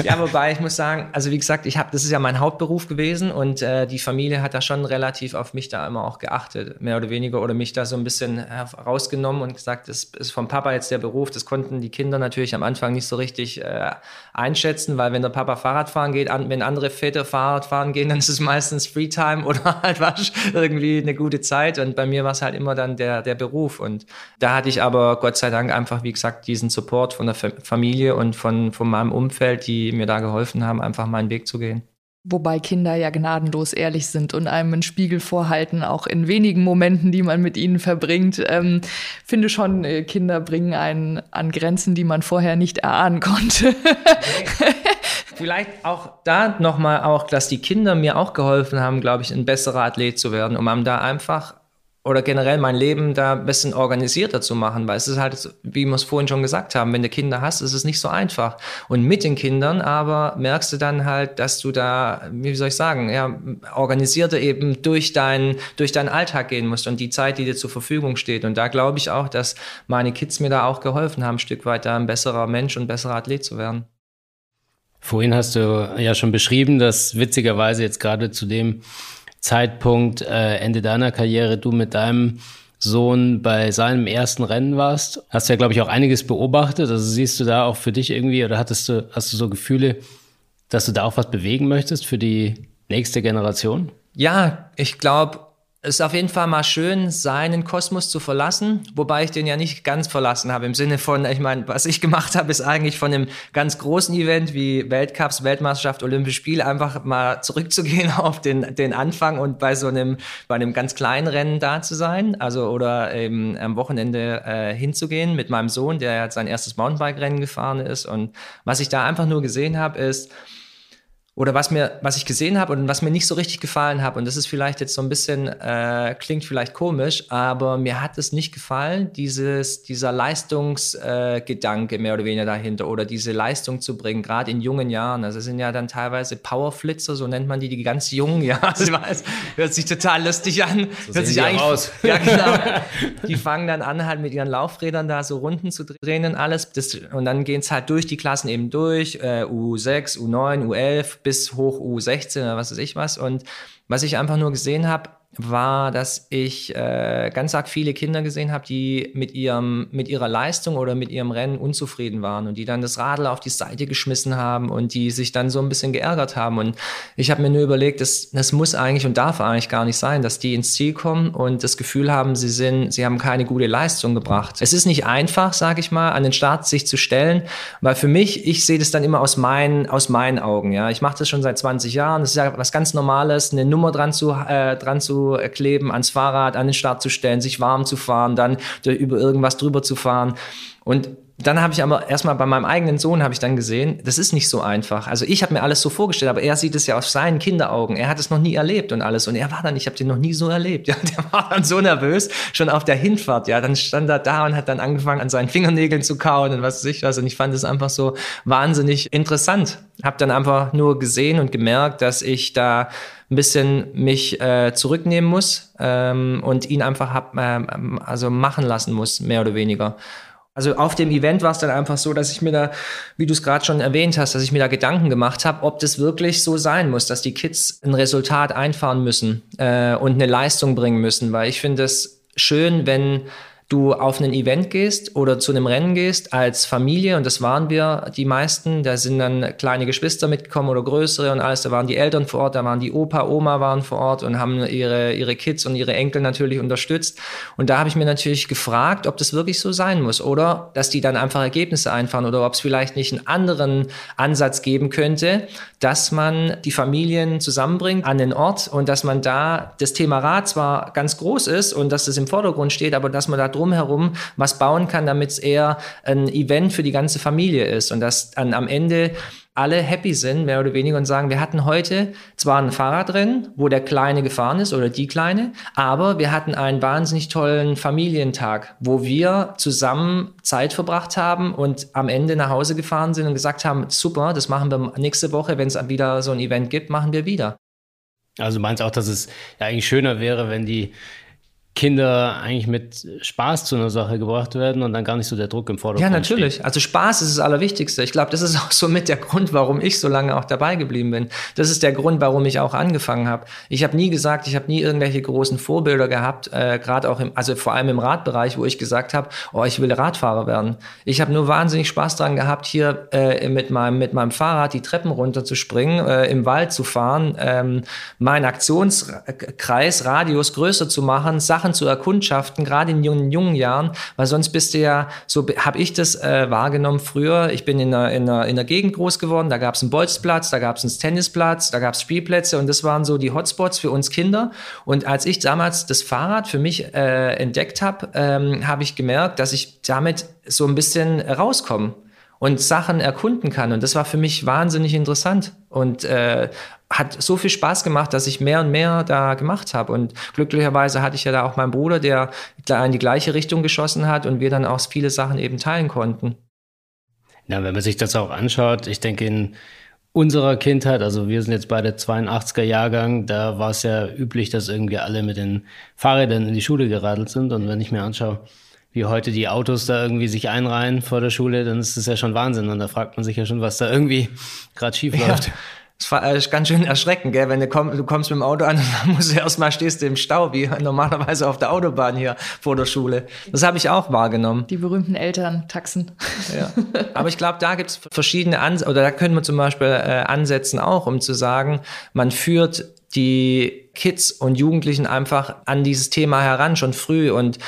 ja, wobei ich muss sagen, also wie gesagt, ich habe, das ist ja mein Hauptberuf gewesen und äh, die Familie hat da schon relativ auf mich da immer auch geachtet, mehr oder weniger, oder mich da so ein bisschen rausgenommen und gesagt, das ist vom Papa jetzt der Beruf. Das konnten die Kinder natürlich am Anfang nicht so richtig äh, einschätzen, weil wenn der Papa Fahrrad fahren geht, an, wenn andere Väter Fahrrad fahren gehen, dann ist es meistens Freetime oder *laughs* halt was, irgendwie eine gute Zeit. Und bei mir war es halt immer immer dann der, der Beruf. Und da hatte ich aber Gott sei Dank einfach, wie gesagt, diesen Support von der Familie und von, von meinem Umfeld, die mir da geholfen haben, einfach meinen Weg zu gehen. Wobei Kinder ja gnadenlos ehrlich sind und einem einen Spiegel vorhalten, auch in wenigen Momenten, die man mit ihnen verbringt. Ähm, finde schon, äh, Kinder bringen einen an Grenzen, die man vorher nicht erahnen konnte. Vielleicht auch da nochmal auch, dass die Kinder mir auch geholfen haben, glaube ich, ein besserer Athlet zu werden, um einem da einfach oder generell mein Leben da ein bisschen organisierter zu machen, weil es ist halt, wie wir es vorhin schon gesagt haben, wenn du Kinder hast, ist es nicht so einfach. Und mit den Kindern aber merkst du dann halt, dass du da, wie soll ich sagen, ja, organisierter eben durch, dein, durch deinen Alltag gehen musst und die Zeit, die dir zur Verfügung steht. Und da glaube ich auch, dass meine Kids mir da auch geholfen haben, ein Stück weit da ein besserer Mensch und besserer Athlet zu werden. Vorhin hast du ja schon beschrieben, dass witzigerweise jetzt gerade zu dem Zeitpunkt, äh, Ende deiner Karriere, du mit deinem Sohn bei seinem ersten Rennen warst. Hast ja, glaube ich, auch einiges beobachtet. Also siehst du da auch für dich irgendwie oder hattest du, hast du so Gefühle, dass du da auch was bewegen möchtest für die nächste Generation? Ja, ich glaube, es ist auf jeden Fall mal schön, seinen Kosmos zu verlassen, wobei ich den ja nicht ganz verlassen habe. Im Sinne von, ich meine, was ich gemacht habe, ist eigentlich von einem ganz großen Event wie Weltcups, Weltmeisterschaft, Olympische Spiele einfach mal zurückzugehen *laughs* auf den, den Anfang und bei so einem, bei einem ganz kleinen Rennen da zu sein. Also oder eben am Wochenende äh, hinzugehen mit meinem Sohn, der jetzt sein erstes Mountainbike-Rennen gefahren ist. Und was ich da einfach nur gesehen habe, ist, oder was mir, was ich gesehen habe und was mir nicht so richtig gefallen hat, und das ist vielleicht jetzt so ein bisschen, äh, klingt vielleicht komisch, aber mir hat es nicht gefallen, dieses, dieser Leistungsgedanke äh, mehr oder weniger dahinter oder diese Leistung zu bringen, gerade in jungen Jahren. Also es sind ja dann teilweise Powerflitzer, so nennt man die, die ganz jungen, ja, *laughs* also weiß, hört sich total lustig an. So hört sich eigentlich, aus. *laughs* Ja, genau. *laughs* die fangen dann an, halt mit ihren Laufrädern da so Runden zu drehen und alles. Das, und dann gehen es halt durch die Klassen eben durch, äh, U6, U9, U11, bis hoch U16 oder was weiß ich was. Und was ich einfach nur gesehen habe, war, dass ich äh, ganz arg viele Kinder gesehen habe, die mit ihrem mit ihrer Leistung oder mit ihrem Rennen unzufrieden waren und die dann das Radl auf die Seite geschmissen haben und die sich dann so ein bisschen geärgert haben und ich habe mir nur überlegt, das, das muss eigentlich und darf eigentlich gar nicht sein, dass die ins Ziel kommen und das Gefühl haben, sie sind sie haben keine gute Leistung gebracht. Es ist nicht einfach, sage ich mal, an den Start sich zu stellen, weil für mich, ich sehe das dann immer aus meinen aus meinen Augen, ja. Ich mache das schon seit 20 Jahren, das ist ja was ganz normales, eine Nummer dran zu äh, dran kleben, ans Fahrrad, an den Start zu stellen, sich warm zu fahren, dann über irgendwas drüber zu fahren. Und Dann habe ich aber erstmal bei meinem eigenen Sohn habe ich dann gesehen, das ist nicht so einfach. Also ich habe mir alles so vorgestellt, aber er sieht es ja aus seinen Kinderaugen. Er hat es noch nie erlebt und alles. Und er war dann, ich habe den noch nie so erlebt. *laughs* Ja, der war dann so nervös, schon auf der Hinfahrt. Ja, dann stand er da und hat dann angefangen, an seinen Fingernägeln zu kauen und was weiß ich was. Und ich fand es einfach so wahnsinnig interessant. Habe dann einfach nur gesehen und gemerkt, dass ich da ein bisschen mich äh, zurücknehmen muss ähm, und ihn einfach hab, äh, also machen lassen muss, mehr oder weniger. Also auf dem Event war es dann einfach so, dass ich mir da, wie du es gerade schon erwähnt hast, dass ich mir da Gedanken gemacht habe, ob das wirklich so sein muss, dass die Kids ein Resultat einfahren müssen äh, und eine Leistung bringen müssen. Weil ich finde es schön, wenn du auf ein Event gehst oder zu einem Rennen gehst als Familie, und das waren wir die meisten, da sind dann kleine Geschwister mitgekommen oder größere und alles, da waren die Eltern vor Ort, da waren die Opa, Oma waren vor Ort und haben ihre, ihre Kids und ihre Enkel natürlich unterstützt. Und da habe ich mir natürlich gefragt, ob das wirklich so sein muss oder? Dass die dann einfach Ergebnisse einfahren oder ob es vielleicht nicht einen anderen Ansatz geben könnte, dass man die Familien zusammenbringt an den Ort und dass man da das Thema Rad zwar ganz groß ist und dass das im Vordergrund steht, aber dass man da drumherum was bauen kann, damit es eher ein Event für die ganze Familie ist und dass dann am Ende alle happy sind, mehr oder weniger, und sagen, wir hatten heute zwar ein Fahrradrennen, wo der Kleine gefahren ist oder die Kleine, aber wir hatten einen wahnsinnig tollen Familientag, wo wir zusammen Zeit verbracht haben und am Ende nach Hause gefahren sind und gesagt haben, super, das machen wir nächste Woche, wenn es wieder so ein Event gibt, machen wir wieder. Also du meinst auch, dass es ja eigentlich schöner wäre, wenn die Kinder eigentlich mit Spaß zu einer Sache gebracht werden und dann gar nicht so der Druck im Vordergrund Ja, natürlich. Steht. Also Spaß ist das Allerwichtigste. Ich glaube, das ist auch so mit der Grund, warum ich so lange auch dabei geblieben bin. Das ist der Grund, warum ich auch angefangen habe. Ich habe nie gesagt, ich habe nie irgendwelche großen Vorbilder gehabt, äh, gerade auch im, also vor allem im Radbereich, wo ich gesagt habe, oh, ich will Radfahrer werden. Ich habe nur wahnsinnig Spaß dran gehabt, hier äh, mit meinem mit meinem Fahrrad die Treppen runter zu springen, äh, im Wald zu fahren, ähm, meinen Aktionskreis, Radius größer zu machen, Sachen Sachen zu erkundschaften, gerade in jungen, jungen Jahren, weil sonst bist du ja, so habe ich das äh, wahrgenommen früher. Ich bin in einer, in einer, in einer Gegend groß geworden, da gab es einen Bolzplatz, da gab es einen Tennisplatz, da gab es Spielplätze und das waren so die Hotspots für uns Kinder. Und als ich damals das Fahrrad für mich äh, entdeckt habe, ähm, habe ich gemerkt, dass ich damit so ein bisschen rauskomme und Sachen erkunden kann. Und das war für mich wahnsinnig interessant und äh, hat so viel Spaß gemacht, dass ich mehr und mehr da gemacht habe. Und glücklicherweise hatte ich ja da auch meinen Bruder, der in die gleiche Richtung geschossen hat und wir dann auch viele Sachen eben teilen konnten. Ja, wenn man sich das auch anschaut, ich denke in unserer Kindheit, also wir sind jetzt beide 82er Jahrgang, da war es ja üblich, dass irgendwie alle mit den Fahrrädern in die Schule geradelt sind. Und wenn ich mir anschaue, wie heute die Autos da irgendwie sich einreihen vor der Schule, dann ist das ja schon Wahnsinn. Und da fragt man sich ja schon, was da irgendwie gerade schief läuft. Ja. Das ist ganz schön erschreckend, gell? wenn du, komm, du kommst mit dem Auto an und *laughs* dann musst du erstmal stehst du im Stau, wie normalerweise auf der Autobahn hier vor der Schule. Das habe ich auch wahrgenommen. Die berühmten Elterntaxen. Ja. *laughs* Aber ich glaube, da gibt es verschiedene Ansätze, oder da können wir zum Beispiel äh, ansetzen auch, um zu sagen, man führt die Kids und Jugendlichen einfach an dieses Thema heran, schon früh. Und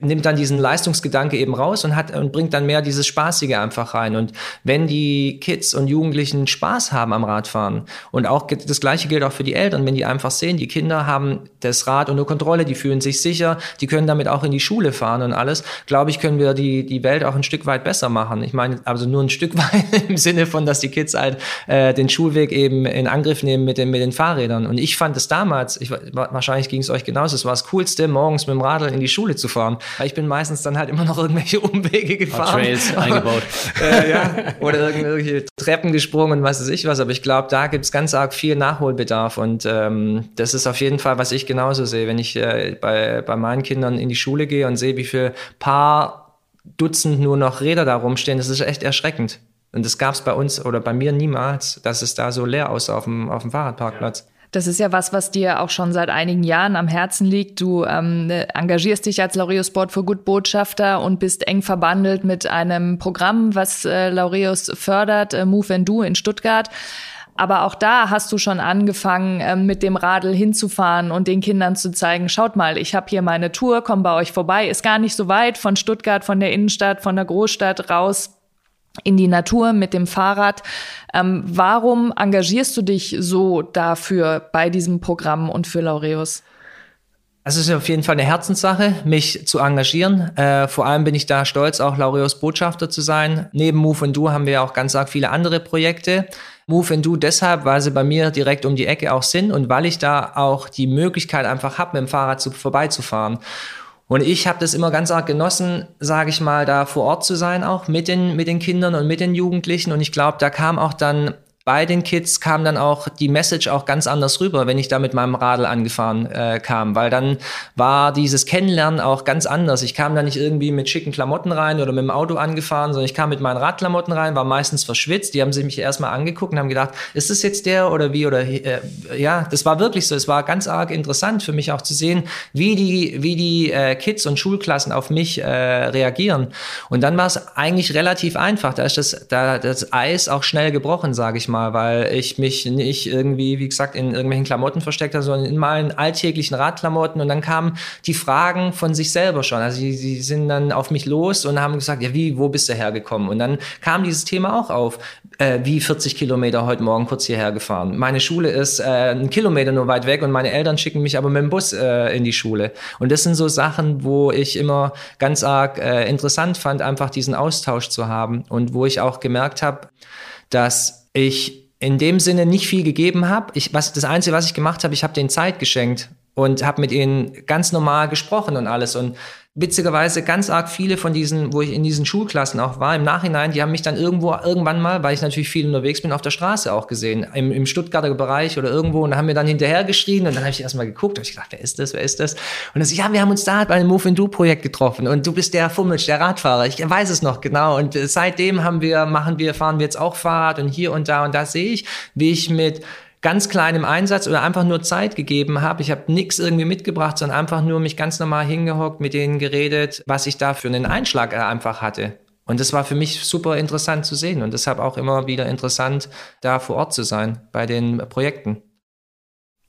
nimmt dann diesen Leistungsgedanke eben raus und hat und bringt dann mehr dieses Spaßige einfach rein. Und wenn die Kids und Jugendlichen Spaß haben am Radfahren und auch das gleiche gilt auch für die Eltern, wenn die einfach sehen, die Kinder haben das Rad unter Kontrolle, die fühlen sich sicher, die können damit auch in die Schule fahren und alles, glaube ich, können wir die, die Welt auch ein Stück weit besser machen. Ich meine, also nur ein Stück *laughs* weit im Sinne von, dass die Kids halt äh, den Schulweg eben in Angriff nehmen mit den, mit den Fahrrädern. Und ich fand es damals, ich, wahrscheinlich ging es euch genauso, es war das Coolste, morgens mit dem Radl in die Schule zu fahren weil ich bin meistens dann halt immer noch irgendwelche *laughs* Umwege gefahren. Trails eingebaut. *laughs* äh, ja, oder irgendwelche Treppen gesprungen und was weiß ich was. Aber ich glaube, da gibt es ganz arg viel Nachholbedarf. Und ähm, das ist auf jeden Fall, was ich genauso sehe. Wenn ich äh, bei, bei meinen Kindern in die Schule gehe und sehe, wie viel paar Dutzend nur noch Räder da rumstehen, das ist echt erschreckend. Und das gab es bei uns oder bei mir niemals, dass es da so leer aussah auf dem, auf dem Fahrradparkplatz. Ja. Das ist ja was, was dir auch schon seit einigen Jahren am Herzen liegt. Du ähm, ne, engagierst dich als Laureus Sport for Good Botschafter und bist eng verbandelt mit einem Programm, was äh, Laureus fördert, äh, Move and Do in Stuttgart. Aber auch da hast du schon angefangen, äh, mit dem Radl hinzufahren und den Kindern zu zeigen, schaut mal, ich habe hier meine Tour, komm bei euch vorbei. Ist gar nicht so weit von Stuttgart, von der Innenstadt, von der Großstadt raus in die Natur mit dem Fahrrad. Ähm, warum engagierst du dich so dafür bei diesem Programm und für Laureus? Also es ist auf jeden Fall eine Herzenssache, mich zu engagieren. Äh, vor allem bin ich da stolz, auch Laureus Botschafter zu sein. Neben Move and Do haben wir auch ganz arg viele andere Projekte. Move and Do deshalb, weil sie bei mir direkt um die Ecke auch sind und weil ich da auch die Möglichkeit einfach habe, mit dem Fahrrad zu, vorbeizufahren. Und ich habe das immer ganz arg genossen, sage ich mal, da vor Ort zu sein, auch mit den, mit den Kindern und mit den Jugendlichen. Und ich glaube, da kam auch dann bei den Kids kam dann auch die Message auch ganz anders rüber, wenn ich da mit meinem Radl angefahren äh, kam, weil dann war dieses Kennenlernen auch ganz anders. Ich kam da nicht irgendwie mit schicken Klamotten rein oder mit dem Auto angefahren, sondern ich kam mit meinen Radklamotten rein, war meistens verschwitzt. Die haben sich mich erstmal angeguckt und haben gedacht, ist das jetzt der oder wie oder äh, ja, das war wirklich so. Es war ganz arg interessant für mich auch zu sehen, wie die wie die äh, Kids und Schulklassen auf mich äh, reagieren. Und dann war es eigentlich relativ einfach. Da ist das da das Eis auch schnell gebrochen, sage ich mal, weil ich mich nicht irgendwie, wie gesagt, in irgendwelchen Klamotten versteckt habe, sondern in meinen alltäglichen Radklamotten. Und dann kamen die Fragen von sich selber schon. Also sie, sie sind dann auf mich los und haben gesagt, ja, wie, wo bist du hergekommen? Und dann kam dieses Thema auch auf, äh, wie 40 Kilometer heute Morgen kurz hierher gefahren. Meine Schule ist äh, einen Kilometer nur weit weg und meine Eltern schicken mich aber mit dem Bus äh, in die Schule. Und das sind so Sachen, wo ich immer ganz arg äh, interessant fand, einfach diesen Austausch zu haben und wo ich auch gemerkt habe, dass ich in dem Sinne nicht viel gegeben habe. Ich, was, das Einzige, was ich gemacht habe, ich habe denen Zeit geschenkt und habe mit ihnen ganz normal gesprochen und alles. Und witzigerweise ganz arg viele von diesen, wo ich in diesen Schulklassen auch war, im Nachhinein, die haben mich dann irgendwo, irgendwann mal, weil ich natürlich viel unterwegs bin, auf der Straße auch gesehen, im, im Stuttgarter Bereich oder irgendwo und haben mir dann hinterher geschrien und dann habe ich erstmal geguckt und ich gedacht, wer ist das, wer ist das? Und dann so, ja, wir haben uns da bei einem Move and Do Projekt getroffen und du bist der Fummelsch, der Radfahrer, ich weiß es noch genau und seitdem haben wir, machen wir, fahren wir jetzt auch Fahrrad und hier und da und da sehe ich, wie ich mit ganz kleinem Einsatz oder einfach nur Zeit gegeben habe. Ich habe nichts irgendwie mitgebracht, sondern einfach nur mich ganz normal hingehockt, mit denen geredet, was ich da für einen Einschlag einfach hatte. Und das war für mich super interessant zu sehen und deshalb auch immer wieder interessant, da vor Ort zu sein bei den Projekten.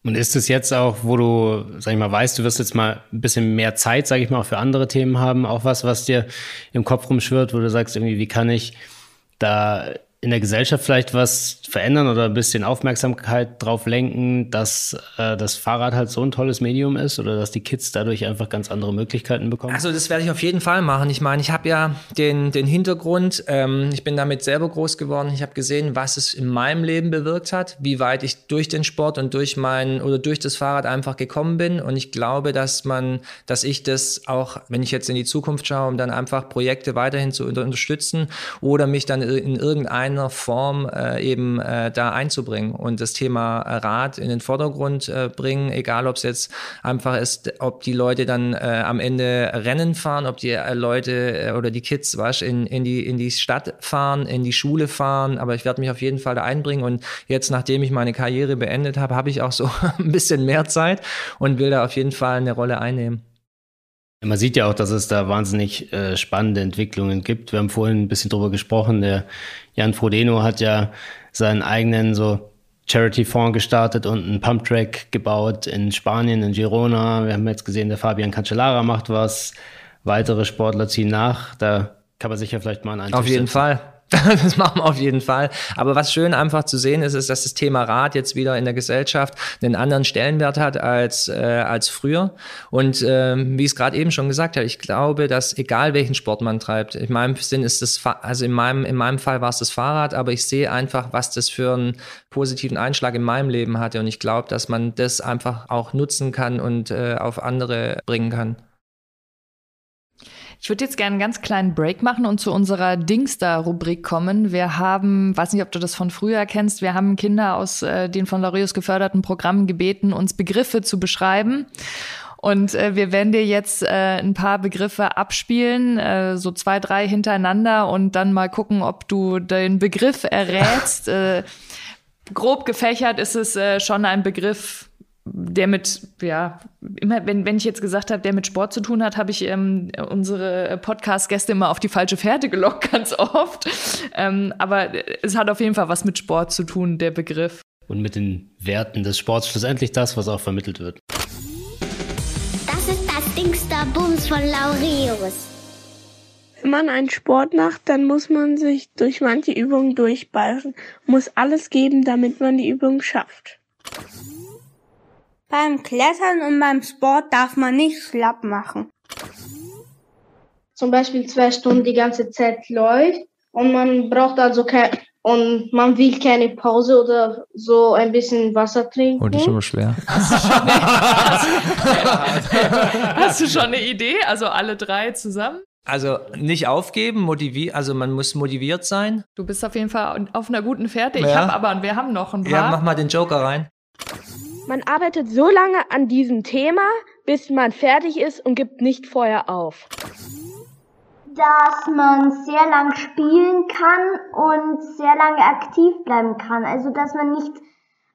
Und ist es jetzt auch, wo du, sag ich mal, weißt, du wirst jetzt mal ein bisschen mehr Zeit, sag ich mal, auch für andere Themen haben, auch was, was dir im Kopf rumschwirrt, wo du sagst, irgendwie, wie kann ich da in der Gesellschaft vielleicht was verändern oder ein bisschen Aufmerksamkeit drauf lenken, dass äh, das Fahrrad halt so ein tolles Medium ist oder dass die Kids dadurch einfach ganz andere Möglichkeiten bekommen? Also das werde ich auf jeden Fall machen. Ich meine, ich habe ja den, den Hintergrund, ähm, ich bin damit selber groß geworden. Ich habe gesehen, was es in meinem Leben bewirkt hat, wie weit ich durch den Sport und durch mein oder durch das Fahrrad einfach gekommen bin. Und ich glaube, dass man, dass ich das auch, wenn ich jetzt in die Zukunft schaue, um dann einfach Projekte weiterhin zu unterstützen oder mich dann in irgendeinem einer Form äh, eben äh, da einzubringen und das Thema Rad in den Vordergrund äh, bringen, egal ob es jetzt einfach ist, ob die Leute dann äh, am Ende Rennen fahren, ob die äh, Leute äh, oder die Kids was in, in, die, in die Stadt fahren, in die Schule fahren, aber ich werde mich auf jeden Fall da einbringen und jetzt, nachdem ich meine Karriere beendet habe, habe ich auch so *laughs* ein bisschen mehr Zeit und will da auf jeden Fall eine Rolle einnehmen. Man sieht ja auch, dass es da wahnsinnig äh, spannende Entwicklungen gibt. Wir haben vorhin ein bisschen drüber gesprochen. Der Jan Frodeno hat ja seinen eigenen so Charity-Fonds gestartet und einen Pumptrack gebaut in Spanien, in Girona. Wir haben jetzt gesehen, der Fabian Cancellara macht was. Weitere Sportler ziehen nach. Da kann man sich ja vielleicht mal an Auf jeden setzen. Fall. *laughs* das machen wir auf jeden Fall. Aber was schön einfach zu sehen ist, ist, dass das Thema Rad jetzt wieder in der Gesellschaft einen anderen Stellenwert hat als, äh, als früher. Und äh, wie ich es gerade eben schon gesagt habe, ich glaube, dass egal welchen Sport man treibt, in meinem Sinn ist das, also in meinem, in meinem Fall war es das Fahrrad, aber ich sehe einfach, was das für einen positiven Einschlag in meinem Leben hatte. Und ich glaube, dass man das einfach auch nutzen kann und äh, auf andere bringen kann. Ich würde jetzt gerne einen ganz kleinen Break machen und zu unserer Dingsda-Rubrik kommen. Wir haben, weiß nicht, ob du das von früher kennst, wir haben Kinder aus äh, den von Laureus geförderten Programmen gebeten, uns Begriffe zu beschreiben. Und äh, wir werden dir jetzt äh, ein paar Begriffe abspielen, äh, so zwei, drei hintereinander und dann mal gucken, ob du den Begriff errätst. *laughs* äh, grob gefächert ist es äh, schon ein Begriff, der mit, ja, immer, wenn, wenn ich jetzt gesagt habe, der mit Sport zu tun hat, habe ich ähm, unsere Podcast-Gäste immer auf die falsche Fährte gelockt, *laughs* ganz oft. Ähm, aber es hat auf jeden Fall was mit Sport zu tun, der Begriff. Und mit den Werten des Sports schlussendlich das, was auch vermittelt wird. Das ist das Dingster Bums von Laureus. Wenn man einen Sport macht, dann muss man sich durch manche Übungen durchbeißen, muss alles geben, damit man die Übung schafft. Beim Klettern und beim Sport darf man nicht schlapp machen. Zum Beispiel zwei Stunden die ganze Zeit läuft und man braucht also kein und man will keine Pause oder so ein bisschen Wasser trinken. Oh, das ist immer schwer. *laughs* Hast du schon eine Idee? Also alle drei zusammen? Also nicht aufgeben, motivieren, also man muss motiviert sein. Du bist auf jeden Fall auf einer guten Fährte. Ich Ja. habe aber, wir haben noch ein paar. Ja, mach mal den Joker rein. Man arbeitet so lange an diesem Thema, bis man fertig ist und gibt nicht vorher auf. dass man sehr lang spielen kann und sehr lange aktiv bleiben kann. Also dass man nicht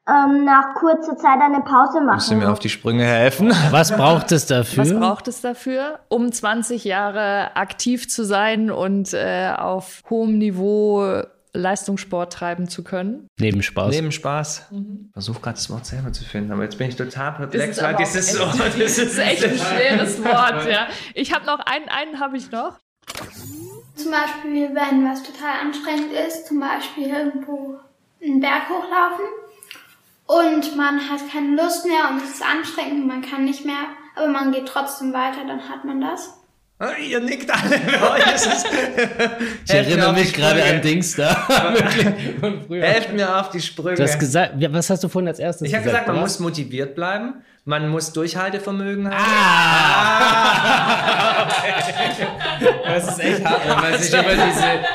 ähm, nach kurzer Zeit eine Pause machen Müssen mir auf die Sprünge helfen. *laughs* Was braucht es dafür? Was braucht es dafür, um 20 Jahre aktiv zu sein und äh, auf hohem Niveau Leistungssport treiben zu können? Neben Spaß. Neben Spaß. Versuch gerade das Wort selber zu finden, aber jetzt bin ich total perplex, weil dieses echt- so, das ist echt ein schweres Wort, ja. Ich habe noch einen, einen habe ich noch. Zum Beispiel, wenn was total anstrengend ist, zum Beispiel irgendwo einen Berg hochlaufen und man hat keine Lust mehr und es ist anstrengend und man kann nicht mehr, aber man geht trotzdem weiter, dann hat man das. Ah, Ihr nickt alle. *laughs* Oh, Ich erinnere mich gerade an Dings da. *laughs* *laughs* Helft mir auf die Sprünge. Du hast gesagt, ja, was hast du vorhin als erstes ich habe gesagt, man muss motiviert bleiben, man muss Durchhaltevermögen haben. Ah! Das ist echt hart, wenn man sich über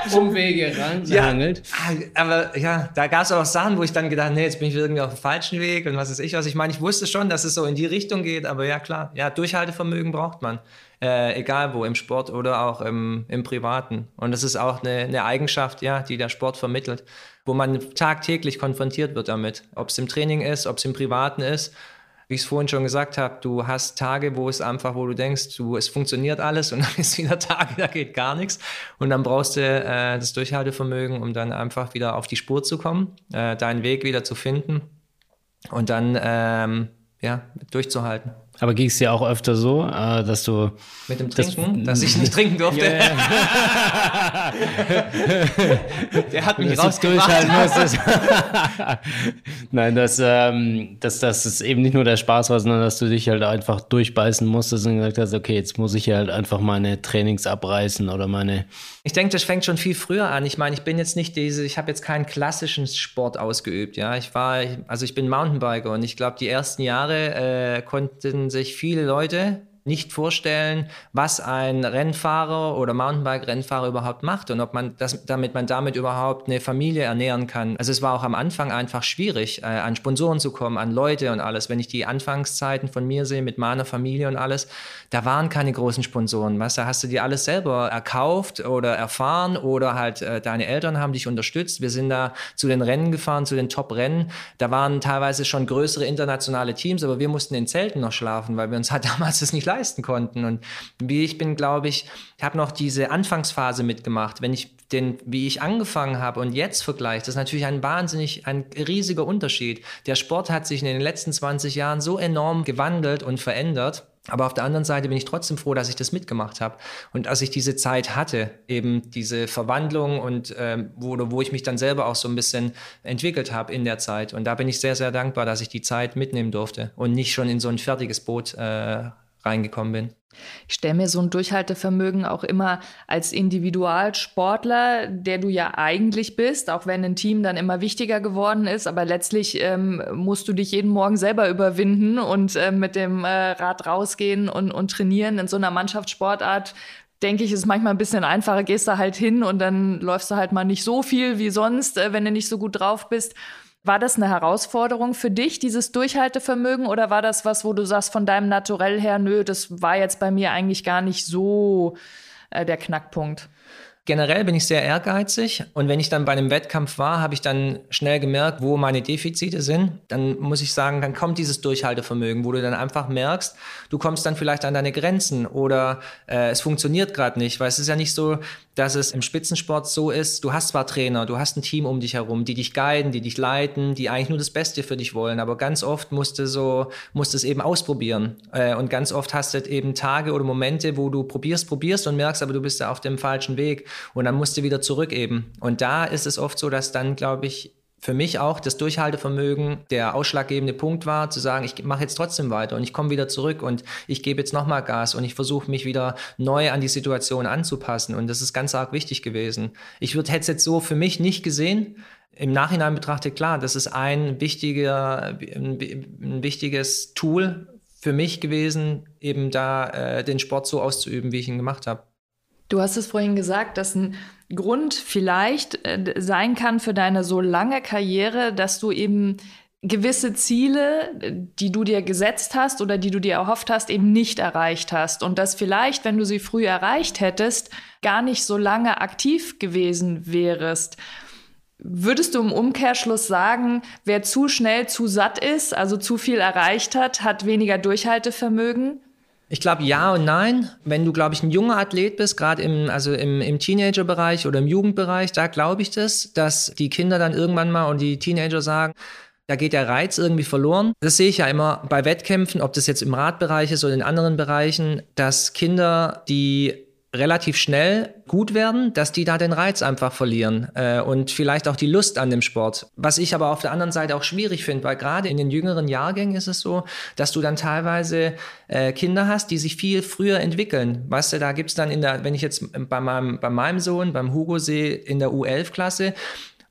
diese Umwege ranhangelt. Ah, Aber ja, da gab es auch Sachen, wo ich dann gedacht, nee, jetzt bin ich irgendwie auf dem falschen Weg und was ist ich was. Ich meine, ich wusste schon, dass es so in die Richtung geht, aber ja klar, ja, Durchhaltevermögen braucht man. Äh, egal wo, im Sport oder auch im, im Privaten. Und das ist auch eine, eine Eigenschaft, ja, die der Sport vermittelt, wo man tagtäglich konfrontiert wird damit. Ob es im Training ist, ob es im Privaten ist. Wie ich es vorhin schon gesagt habe, du hast Tage, wo es einfach, wo du denkst, du, es funktioniert alles und *laughs* dann ist wieder Tage, da geht gar nichts. Und dann brauchst du äh, das Durchhaltevermögen, um dann einfach wieder auf die Spur zu kommen, äh, deinen Weg wieder zu finden und dann ähm, ja, durchzuhalten. Aber ging es dir auch öfter so, äh, dass du. Mit dem Trinken, dass ich nicht trinken durfte. *laughs* Der hat mich dass rausgebracht. *laughs* Nein, dass, ähm, dass, dass es eben nicht nur der Spaß war, sondern dass du dich halt einfach durchbeißen musstest und gesagt hast, okay, jetzt muss ich halt einfach meine Trainings abreißen oder meine. Ich denke, das fängt schon viel früher an. Ich meine, ich bin jetzt nicht diese, ich habe jetzt keinen klassischen Sport ausgeübt. Ja, ich war, also ich bin Mountainbiker und ich glaube, die ersten Jahre äh, konnten sich viele Leute nicht vorstellen, was ein Rennfahrer oder Mountainbike-Rennfahrer überhaupt macht und ob man das, damit man damit überhaupt eine Familie ernähren kann. Also es war auch am Anfang einfach schwierig, äh, an Sponsoren zu kommen, an Leute und alles. Wenn ich die Anfangszeiten von mir sehe mit meiner Familie und alles, da waren keine großen Sponsoren. Weißt du, hast du dir alles selber erkauft oder erfahren oder halt äh, deine Eltern haben dich unterstützt. Wir sind da zu den Rennen gefahren, zu den Top-Rennen. Da waren teilweise schon größere internationale Teams, aber wir mussten in Zelten noch schlafen, weil wir uns halt *laughs* damals das nicht leisten konnten. Und wie ich bin, glaube ich, habe noch diese Anfangsphase mitgemacht. Wenn ich den, wie ich angefangen habe und jetzt vergleiche, das ist natürlich ein wahnsinnig, ein riesiger Unterschied. Der Sport hat sich in den letzten 20 Jahren so enorm gewandelt und verändert. Aber auf der anderen Seite bin ich trotzdem froh, dass ich das mitgemacht habe und dass ich diese Zeit hatte, eben diese Verwandlung und ähm, wo, wo ich mich dann selber auch so ein bisschen entwickelt habe in der Zeit. Und da bin ich sehr, sehr dankbar, dass ich die Zeit mitnehmen durfte und nicht schon in so ein fertiges Boot äh, reingekommen bin. Ich stelle mir so ein Durchhaltevermögen auch immer als Individualsportler, der du ja eigentlich bist, auch wenn ein Team dann immer wichtiger geworden ist, aber letztlich ähm, musst du dich jeden Morgen selber überwinden und äh, mit dem äh, Rad rausgehen und, und trainieren in so einer Mannschaftssportart. Denke ich, ist manchmal ein bisschen einfacher, gehst da halt hin und dann läufst du halt mal nicht so viel wie sonst, äh, wenn du nicht so gut drauf bist. War das eine Herausforderung für dich, dieses Durchhaltevermögen, oder war das was, wo du sagst, von deinem Naturell her, nö, das war jetzt bei mir eigentlich gar nicht so äh, der Knackpunkt? Generell bin ich sehr ehrgeizig und wenn ich dann bei einem Wettkampf war, habe ich dann schnell gemerkt, wo meine Defizite sind. Dann muss ich sagen, dann kommt dieses Durchhaltevermögen, wo du dann einfach merkst, du kommst dann vielleicht an deine Grenzen oder äh, es funktioniert gerade nicht, weil es ist ja nicht so, dass es im Spitzensport so ist, du hast zwar Trainer, du hast ein Team um dich herum, die dich guiden, die dich leiten, die eigentlich nur das Beste für dich wollen, aber ganz oft musst du so, musst du es eben ausprobieren. Äh, und ganz oft hast du eben Tage oder Momente, wo du probierst, probierst und merkst, aber du bist da auf dem falschen Weg und dann musst du wieder zurück eben. Und da ist es oft so, dass dann, glaube ich, für mich auch das Durchhaltevermögen der ausschlaggebende Punkt war, zu sagen, ich mache jetzt trotzdem weiter und ich komme wieder zurück und ich gebe jetzt nochmal Gas und ich versuche mich wieder neu an die Situation anzupassen. Und das ist ganz arg wichtig gewesen. Ich würde hätte es jetzt so für mich nicht gesehen. Im Nachhinein betrachtet, klar, das ist ein wichtiger, ein, wichtiges Tool für mich gewesen, eben da äh, den Sport so auszuüben, wie ich ihn gemacht habe. Du hast es vorhin gesagt, dass ein Grund vielleicht äh, sein kann für deine so lange Karriere, dass du eben gewisse Ziele, die du dir gesetzt hast oder die du dir erhofft hast, eben nicht erreicht hast. Und dass vielleicht, wenn du sie früh erreicht hättest, gar nicht so lange aktiv gewesen wärest. Würdest du im Umkehrschluss sagen, wer zu schnell zu satt ist, also zu viel erreicht hat, hat weniger Durchhaltevermögen? Ich glaube ja und nein. Wenn du, glaube ich, ein junger Athlet bist, gerade im, also im, im Teenager-Bereich oder im Jugendbereich, da glaube ich das, dass die Kinder dann irgendwann mal und die Teenager sagen, da geht der Reiz irgendwie verloren. Das sehe ich ja immer bei Wettkämpfen, ob das jetzt im Radbereich ist oder in anderen Bereichen, dass Kinder, die relativ schnell gut werden, dass die da den Reiz einfach verlieren äh, und vielleicht auch die Lust an dem Sport. Was ich aber auf der anderen Seite auch schwierig finde, weil gerade in den jüngeren Jahrgängen ist es so, dass du dann teilweise äh, Kinder hast, die sich viel früher entwickeln. Weißt du, da gibt's dann in der, wenn ich jetzt bei meinem, bei meinem Sohn, beim Hugo sehe, in der U11-Klasse,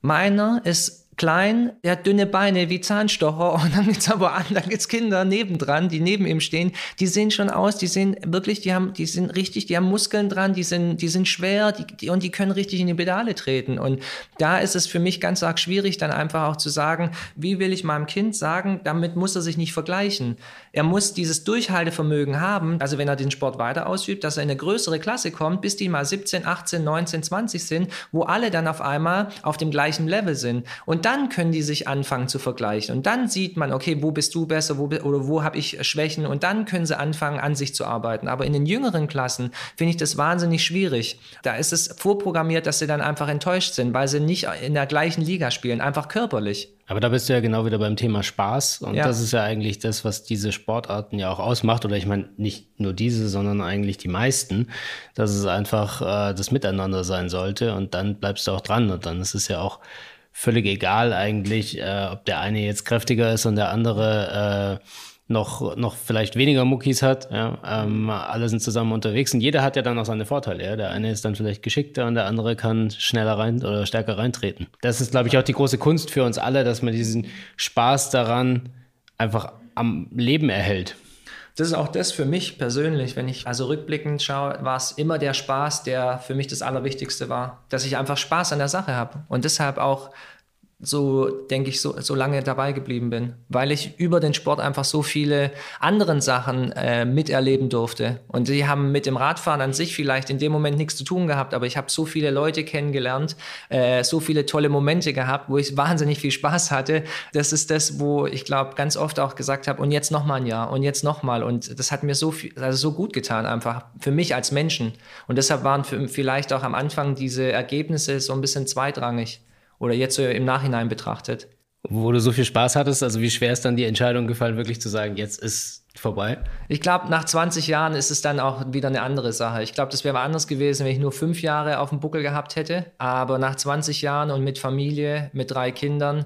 meiner ist klein, der hat dünne Beine wie Zahnstocher *laughs* und dann gibt's aber an, dann gibt's Kinder nebendran, die neben ihm stehen, die sehen schon aus, die sehen wirklich, die haben, die sind richtig, die haben Muskeln dran, die sind, die sind schwer, die, die, und die können richtig in die Pedale treten. Und da ist es für mich ganz arg schwierig, dann einfach auch zu sagen, wie will ich meinem Kind sagen, damit muss er sich nicht vergleichen. Er muss dieses Durchhaltevermögen haben, also wenn er den Sport weiter ausübt, dass er in eine größere Klasse kommt, bis die mal 17, 18, 19, 20 sind, wo alle dann auf einmal auf dem gleichen Level sind. Und dann können die sich anfangen zu vergleichen. Und dann sieht man, okay, wo bist du besser, wo, oder wo habe ich Schwächen? Und dann können sie anfangen, an sich zu arbeiten. Aber in den jüngeren Klassen finde ich das wahnsinnig schwierig. Da ist es vorprogrammiert, dass sie dann einfach enttäuscht sind, weil sie nicht in der gleichen Liga spielen, einfach körperlich. Aber da bist du ja genau wieder beim Thema Spaß. Und ja. das ist ja eigentlich das, was diese Sportarten ja auch ausmacht. Oder ich meine, nicht nur diese, sondern eigentlich die meisten, dass es einfach äh, das Miteinander sein sollte. Und dann bleibst du auch dran. Und dann ist es ja auch völlig egal eigentlich, äh, ob der eine jetzt kräftiger ist und der andere äh, noch, noch vielleicht weniger Muckis hat. Ja? Ähm, alle sind zusammen unterwegs und jeder hat ja dann auch seine Vorteile. Ja? Der eine ist dann vielleicht geschickter und der andere kann schneller rein oder stärker reintreten. Das ist, glaube ich, auch die große Kunst für uns alle, dass man diesen Spaß daran einfach am Leben erhält. Das ist auch das für mich persönlich, wenn ich also rückblickend schaue, war es immer der Spaß, der für mich das Allerwichtigste war. Dass ich einfach Spaß an der Sache habe und deshalb auch so, denke ich, so, so lange dabei geblieben bin, weil ich über den Sport einfach so viele anderen Sachen äh, miterleben durfte. Und die haben mit dem Radfahren an sich vielleicht in dem Moment nichts zu tun gehabt, aber ich habe so viele Leute kennengelernt, äh, so viele tolle Momente gehabt, wo ich wahnsinnig viel Spaß hatte. Das ist das, wo ich glaube, ganz oft auch gesagt habe, und jetzt noch mal ein Jahr und jetzt noch mal. Und das hat mir so viel, also so gut getan, einfach für mich als Menschen. Und deshalb waren für, vielleicht auch am Anfang diese Ergebnisse so ein bisschen zweitrangig oder jetzt so im Nachhinein betrachtet. Wo du so viel Spaß hattest, also wie schwer ist dann die Entscheidung gefallen, wirklich zu sagen, jetzt ist vorbei? Ich glaube, nach 20 Jahren ist es dann auch wieder eine andere Sache. Ich glaube, das wäre anders gewesen, wenn ich nur fünf Jahre auf dem Buckel gehabt hätte. Aber nach 20 Jahren und mit Familie, mit drei Kindern,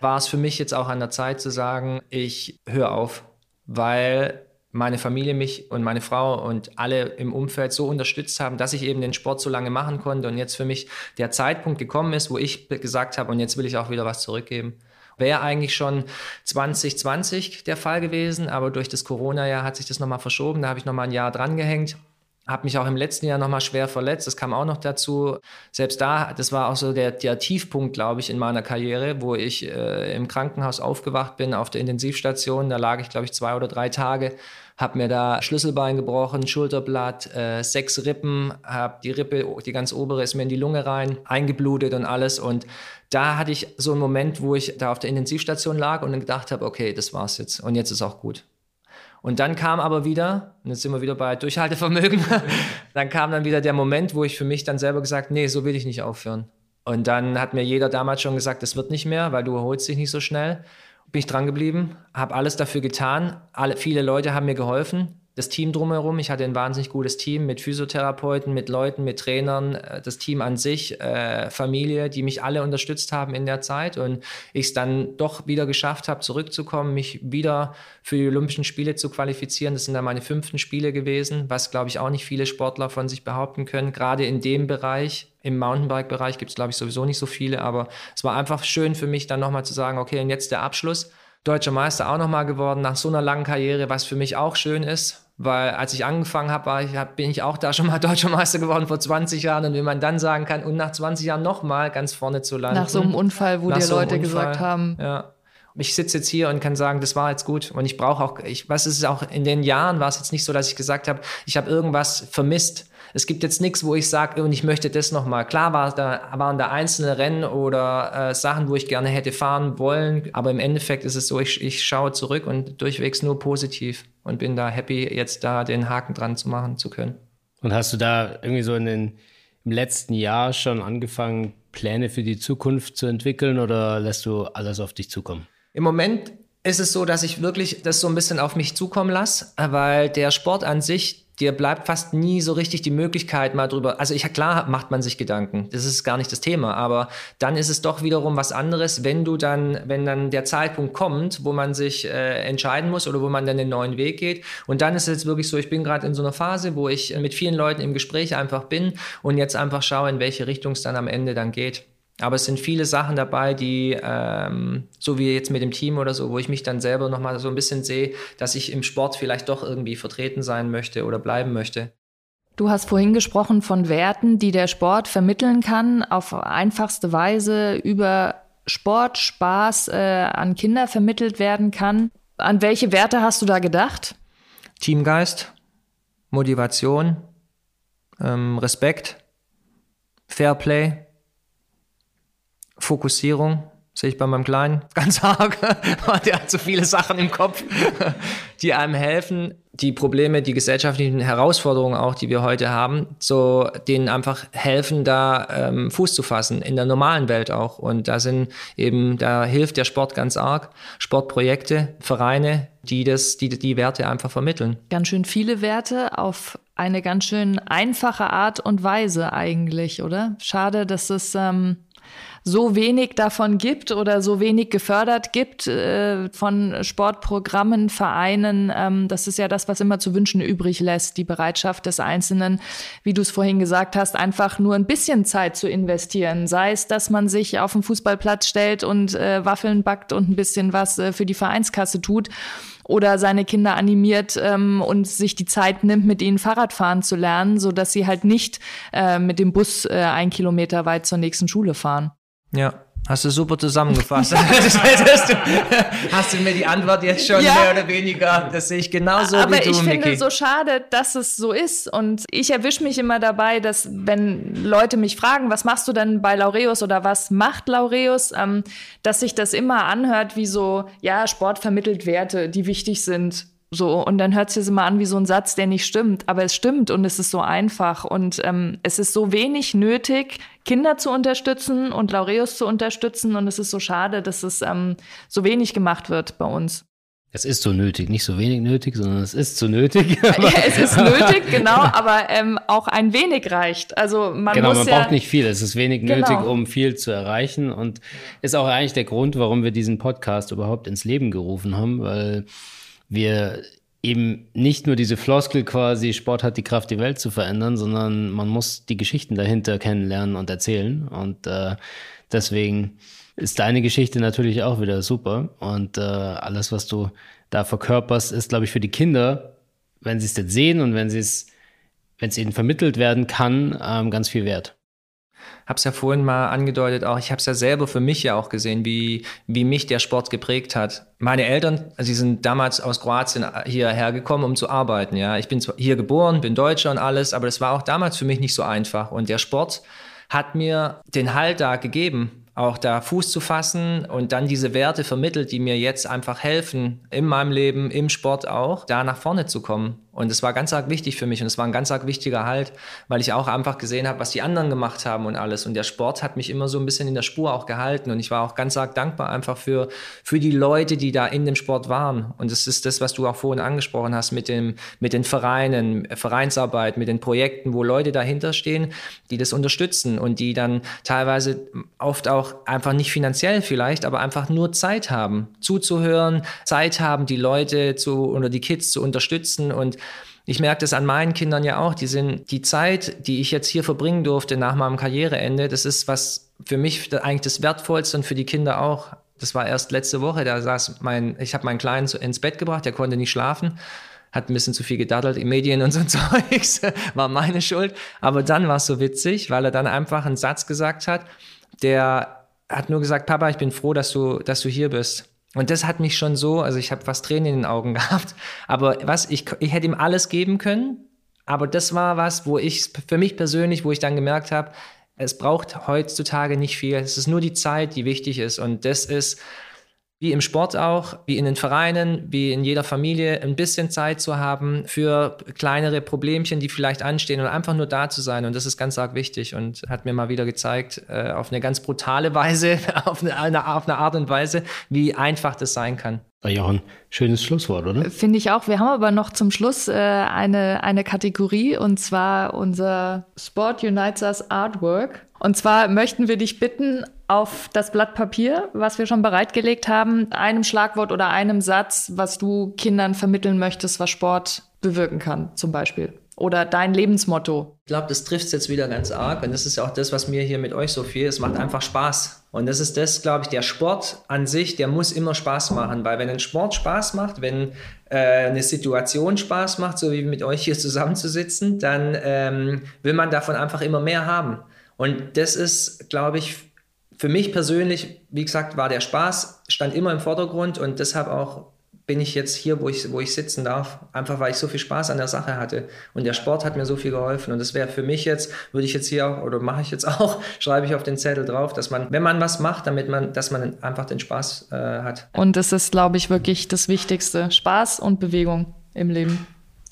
war es für mich jetzt auch an der Zeit zu sagen, ich höre auf, weil meine Familie mich und meine Frau und alle im Umfeld so unterstützt haben, dass ich eben den Sport so lange machen konnte und jetzt für mich der Zeitpunkt gekommen ist, wo ich gesagt habe, und jetzt will ich auch wieder was zurückgeben. Wäre eigentlich schon 2020 der Fall gewesen, aber durch das Corona-Jahr hat sich das nochmal verschoben. Da habe ich nochmal ein Jahr dran gehängt. Habe mich auch im letzten Jahr nochmal schwer verletzt. Das kam auch noch dazu. Selbst da, das war auch so der, der Tiefpunkt, glaube ich, in meiner Karriere, wo ich äh, im Krankenhaus aufgewacht bin, auf der Intensivstation. Da lag ich, glaube ich, zwei oder drei Tage habe mir da Schlüsselbein gebrochen, Schulterblatt, äh, sechs Rippen, habe die Rippe, die ganz obere ist mir in die Lunge rein, eingeblutet und alles. Und da hatte ich so einen Moment, wo ich da auf der Intensivstation lag und dann gedacht habe, okay, das war's jetzt und jetzt ist auch gut. Und dann kam aber wieder, und jetzt sind wir wieder bei Durchhaltevermögen, *laughs* dann kam dann wieder der Moment, wo ich für mich dann selber gesagt, nee, so will ich nicht aufhören. Und dann hat mir jeder damals schon gesagt, das wird nicht mehr, weil du erholst dich nicht so schnell bin ich dran geblieben, habe alles dafür getan. Alle, viele Leute haben mir geholfen. Das Team drumherum. Ich hatte ein wahnsinnig gutes Team mit Physiotherapeuten, mit Leuten, mit Trainern, äh, das Team an sich, äh, Familie, die mich alle unterstützt haben in der Zeit und ich es dann doch wieder geschafft habe, zurückzukommen, mich wieder für die Olympischen Spiele zu qualifizieren. Das sind dann meine fünften Spiele gewesen, was glaube ich auch nicht viele Sportler von sich behaupten können. Gerade in dem Bereich, im Mountainbike-Bereich gibt es glaube ich sowieso nicht so viele, aber es war einfach schön für mich dann nochmal zu sagen, okay, und jetzt der Abschluss deutscher Meister auch nochmal geworden nach so einer langen Karriere, was für mich auch schön ist, weil als ich angefangen habe, hab, bin ich auch da schon mal *laughs* deutscher Meister geworden vor 20 Jahren und wenn man dann sagen kann, und nach 20 Jahren nochmal ganz vorne zu landen. Nach so einem Unfall, wo dir so Leute Unfall, gesagt haben. Ja. Ich sitze jetzt hier und kann sagen, das war jetzt gut und ich brauche auch, ich, was ist auch in den Jahren war es jetzt nicht so, dass ich gesagt habe, ich habe irgendwas vermisst es gibt jetzt nichts, wo ich sage, und ich möchte das nochmal. Klar war da, waren da einzelne Rennen oder äh, Sachen, wo ich gerne hätte fahren wollen, aber im Endeffekt ist es so, ich, ich schaue zurück und durchwegs nur positiv und bin da happy, jetzt da den Haken dran zu machen zu können. Und hast du da irgendwie so in den, im letzten Jahr schon angefangen, Pläne für die Zukunft zu entwickeln oder lässt du alles auf dich zukommen? Im Moment ist es so, dass ich wirklich das so ein bisschen auf mich zukommen lasse, weil der Sport an sich, dir bleibt fast nie so richtig die Möglichkeit mal drüber. Also ich klar macht man sich Gedanken, das ist gar nicht das Thema, aber dann ist es doch wiederum was anderes, wenn du dann, wenn dann der Zeitpunkt kommt, wo man sich äh, entscheiden muss oder wo man dann den neuen Weg geht. Und dann ist es jetzt wirklich so, ich bin gerade in so einer Phase, wo ich mit vielen Leuten im Gespräch einfach bin und jetzt einfach schaue, in welche Richtung es dann am Ende dann geht. Aber es sind viele Sachen dabei, die, ähm, so wie jetzt mit dem Team oder so, wo ich mich dann selber nochmal so ein bisschen sehe, dass ich im Sport vielleicht doch irgendwie vertreten sein möchte oder bleiben möchte. Du hast vorhin gesprochen von Werten, die der Sport vermitteln kann, auf einfachste Weise über Sport, Spaß äh, an Kinder vermittelt werden kann. An welche Werte hast du da gedacht? Teamgeist, Motivation, ähm, Respekt, Fairplay, Fokussierung sehe ich bei meinem Kleinen *laughs* ganz arg. Der hat so viele Sachen im Kopf, die einem helfen, die Probleme, die gesellschaftlichen Herausforderungen auch, die wir heute haben, so denen einfach helfen, da ähm, Fuß zu fassen, in der normalen Welt auch. Und da sind eben, da hilft der Sport ganz arg. Sportprojekte, Vereine, die das, die, die Werte einfach vermitteln. Ganz schön viele Werte auf eine ganz schön einfache Art und Weise eigentlich, oder? Schade, dass es ähm, so wenig davon gibt oder so wenig gefördert gibt äh, von Sportprogrammen, Vereinen. Ähm, das ist ja das, was immer zu wünschen übrig lässt, die Bereitschaft des Einzelnen, wie du es vorhin gesagt hast, einfach nur ein bisschen Zeit zu investieren. Sei es, dass man sich auf den Fußballplatz stellt und äh, Waffeln backt und ein bisschen was äh, für die Vereinskasse tut oder seine Kinder animiert ähm, und sich die Zeit nimmt, mit ihnen Fahrradfahren zu lernen, so dass sie halt nicht äh, mit dem Bus äh, ein Kilometer weit zur nächsten Schule fahren. Ja, hast du super zusammengefasst. *laughs* *laughs* hast, du, hast du mir die Antwort jetzt schon ja. mehr oder weniger? Das sehe ich genauso Aber wie du, ich finde Mickey. so schade, dass es so ist. Und ich erwische mich immer dabei, dass wenn Leute mich fragen, was machst du denn bei Laureus oder was macht Laureus, ähm, dass sich das immer anhört wie so, ja, Sport vermittelt Werte, die wichtig sind so, und dann hört sich das immer an wie so ein Satz, der nicht stimmt. Aber es stimmt und es ist so einfach. Und ähm, es ist so wenig nötig, Kinder zu unterstützen und Laureus zu unterstützen. Und es ist so schade, dass es ähm, so wenig gemacht wird bei uns. Es ist so nötig, nicht so wenig nötig, sondern es ist so nötig. *laughs* ja, es ist nötig, genau, *laughs* aber ähm, auch ein wenig reicht. Also man genau, muss man ja, braucht nicht viel. Es ist wenig Genau. nötig, um viel zu erreichen und ist auch eigentlich der Grund, warum wir diesen Podcast überhaupt ins Leben gerufen haben, weil wir eben nicht nur diese Floskel quasi, Sport hat die Kraft, die Welt zu verändern, sondern man muss die Geschichten dahinter kennenlernen und erzählen. Und äh, deswegen ist deine Geschichte natürlich auch wieder super. Und äh, alles, was du da verkörperst, ist, glaube ich, für die Kinder, wenn sie es jetzt sehen und wenn sie es, wenn es ihnen vermittelt werden kann, ähm, ganz viel wert habe es ja vorhin mal angedeutet, auch ich habe es ja selber für mich ja auch gesehen, wie, wie mich der Sport geprägt hat. Meine Eltern, sie sind damals aus Kroatien hierher gekommen, um zu arbeiten. Ja, ich bin zwar hier geboren, bin Deutscher und alles, aber das war auch damals für mich nicht so einfach. Und der Sport hat mir den Halt da gegeben, auch da Fuß zu fassen und dann diese Werte vermittelt, die mir jetzt einfach helfen, in meinem Leben, im Sport auch, da nach vorne zu kommen. Und es war ganz arg wichtig für mich und es war ein ganz arg wichtiger Halt, weil ich auch einfach gesehen habe, was die anderen gemacht haben und alles. Und der Sport hat mich immer so ein bisschen in der Spur auch gehalten. Und ich war auch ganz arg dankbar einfach für, für die Leute, die da in dem Sport waren. Und das ist das, was du auch vorhin angesprochen hast mit, dem, mit den Vereinen, Vereinsarbeit, mit den Projekten, wo Leute dahinter stehen, die das unterstützen und die dann teilweise oft auch einfach nicht finanziell vielleicht, aber einfach nur Zeit haben, zuzuhören, Zeit haben, die Leute zu oder die Kids zu unterstützen und ich merke das an meinen Kindern ja auch. Die sind die Zeit, die ich jetzt hier verbringen durfte nach meinem Karriereende, das ist was für mich eigentlich das Wertvollste und für die Kinder auch. Das war erst letzte Woche. Da saß mein, ich habe meinen Kleinen ins Bett gebracht. Der konnte nicht schlafen, hat ein bisschen zu viel gedaddelt in Medien und so *laughs* Zeugs. War meine Schuld. Aber dann war es so witzig, weil er dann einfach einen Satz gesagt hat. Der hat nur gesagt, Papa, ich bin froh, dass du, dass du hier bist. Und das hat mich schon so, also ich habe fast Tränen in den Augen *laughs* gehabt. Aber was, ich, ich hätte ihm alles geben können. Aber das war was, wo ich, für mich persönlich, wo ich dann gemerkt habe, es braucht heutzutage nicht viel. Es ist nur die Zeit, die wichtig ist. Und das ist, wie im Sport auch, wie in den Vereinen, wie in jeder Familie, ein bisschen Zeit zu haben für kleinere Problemchen, die vielleicht anstehen und einfach nur da zu sein. Und das ist ganz arg wichtig und hat mir mal wieder gezeigt, äh, auf eine ganz brutale *laughs* Weise, auf eine, auf eine Art und Weise, wie einfach das sein kann. Ja, ein schönes Schlusswort, oder? Finde ich auch. Wir haben aber noch zum Schluss äh, eine, eine Kategorie und zwar unser Sport Unites Us Artwork. Und zwar möchten wir dich bitten, auf das Blatt Papier, was wir schon bereitgelegt haben, einem Schlagwort oder einem Satz, was du Kindern vermitteln möchtest, was Sport bewirken kann, zum Beispiel. Oder dein Lebensmotto. Ich glaube, das trifft es jetzt wieder ganz arg. Und das ist ja auch das, was mir hier mit euch so viel, es macht einfach Spaß. Und das ist das, glaube ich, der Sport an sich, der muss immer Spaß machen. Weil wenn ein Sport Spaß macht, wenn äh, eine Situation Spaß macht, so wie mit euch hier zusammenzusitzen, dann ähm, will man davon einfach immer mehr haben. Und das ist, glaube ich, für mich persönlich, wie gesagt, war der Spaß, stand immer im Vordergrund und deshalb auch bin ich jetzt hier, wo ich, wo ich sitzen darf, einfach weil ich so viel Spaß an der Sache hatte. Und der Sport hat mir so viel geholfen. Und das wäre für mich jetzt, würde ich jetzt hier auch, oder mache ich jetzt auch, *laughs* schreibe ich auf den Zettel drauf, dass man, wenn man was macht, damit man, dass man einfach den Spaß äh, hat. Und das ist, glaube ich, wirklich das Wichtigste. Spaß und Bewegung im Leben.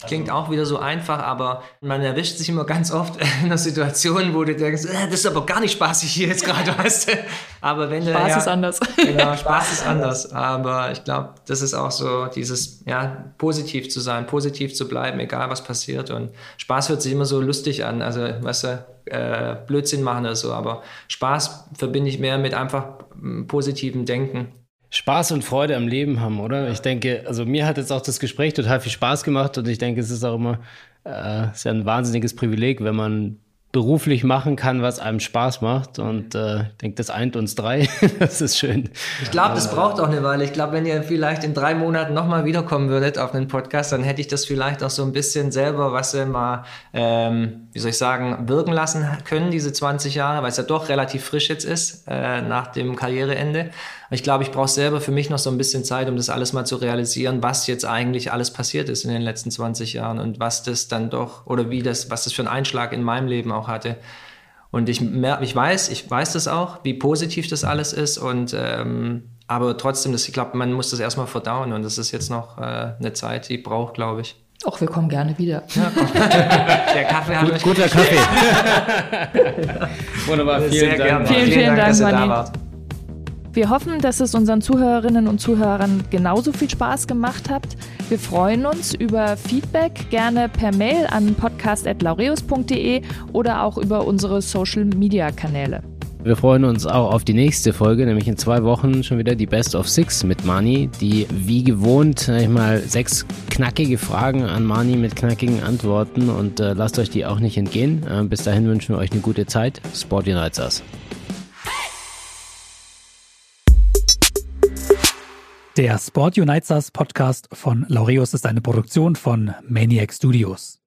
Klingt auch wieder so einfach, aber man erwischt sich immer ganz oft *laughs* in einer Situation, wo du denkst, äh, das ist aber gar nicht spaßig hier jetzt gerade, *laughs* weißt du. Aber wenn Spaß du, ja, ist anders. *laughs* Genau, Spaß ist anders. Aber ich glaube, das ist auch so dieses, ja, positiv zu sein, positiv zu bleiben, egal was passiert. Und Spaß hört sich immer so lustig an, also, weißt du, äh, Blödsinn machen oder so. Aber Spaß verbinde ich mehr mit einfach positivem Denken. Spaß und Freude am Leben haben, oder? Ich denke, also mir hat jetzt auch das Gespräch total viel Spaß gemacht und ich denke, es ist auch immer, äh, ist ja ein wahnsinniges Privileg, wenn man beruflich machen kann, was einem Spaß macht. Und äh, ich denke, das eint uns drei. *laughs* das ist schön. Ich glaube, das braucht auch eine Weile. Ich glaube, wenn ihr vielleicht in drei Monaten nochmal wiederkommen würdet auf einen Podcast, dann hätte ich das vielleicht auch so ein bisschen selber, was ihr mal, ähm, wie soll ich sagen, wirken lassen können, diese 20 Jahre, weil es ja doch relativ frisch jetzt ist, äh, nach dem Karriereende. Ich glaube, ich brauche selber für mich noch so ein bisschen Zeit, um das alles mal zu realisieren, was jetzt eigentlich alles passiert ist in den letzten 20 Jahren und was das dann doch oder wie das, was das für einen Einschlag in meinem Leben auch hatte. Und ich, ich weiß, ich weiß das auch, wie positiv das alles ist und ähm, aber trotzdem, das, ich glaube, man muss das erstmal verdauen und das ist jetzt noch äh, eine Zeit, die braucht, glaube ich. Ach, wir kommen gerne wieder. Ja, *laughs* Der Kaffee hat Gut, Guter Kaffee. *laughs* Wunderbar, vielen Sehr Dank. gerne. Vielen, vielen Dank, dass ihr da wart. Wir hoffen, dass es unseren Zuhörerinnen und Zuhörern genauso viel Spaß gemacht hat. Wir freuen uns über Feedback gerne per Mail an podcast.laureus.de oder auch über unsere Social Media Kanäle. Wir freuen uns auch auf die nächste Folge, nämlich in zwei Wochen schon wieder die Best of Six mit Mani, die wie gewohnt, sag ich mal, sechs knackige Fragen an Mani mit knackigen Antworten und äh, lasst euch die auch nicht entgehen. Äh, bis dahin wünschen wir euch eine gute Zeit. Sport Unites Us. Der Sport Unites Us Podcast von Laureus ist eine Produktion von Maniac Studios.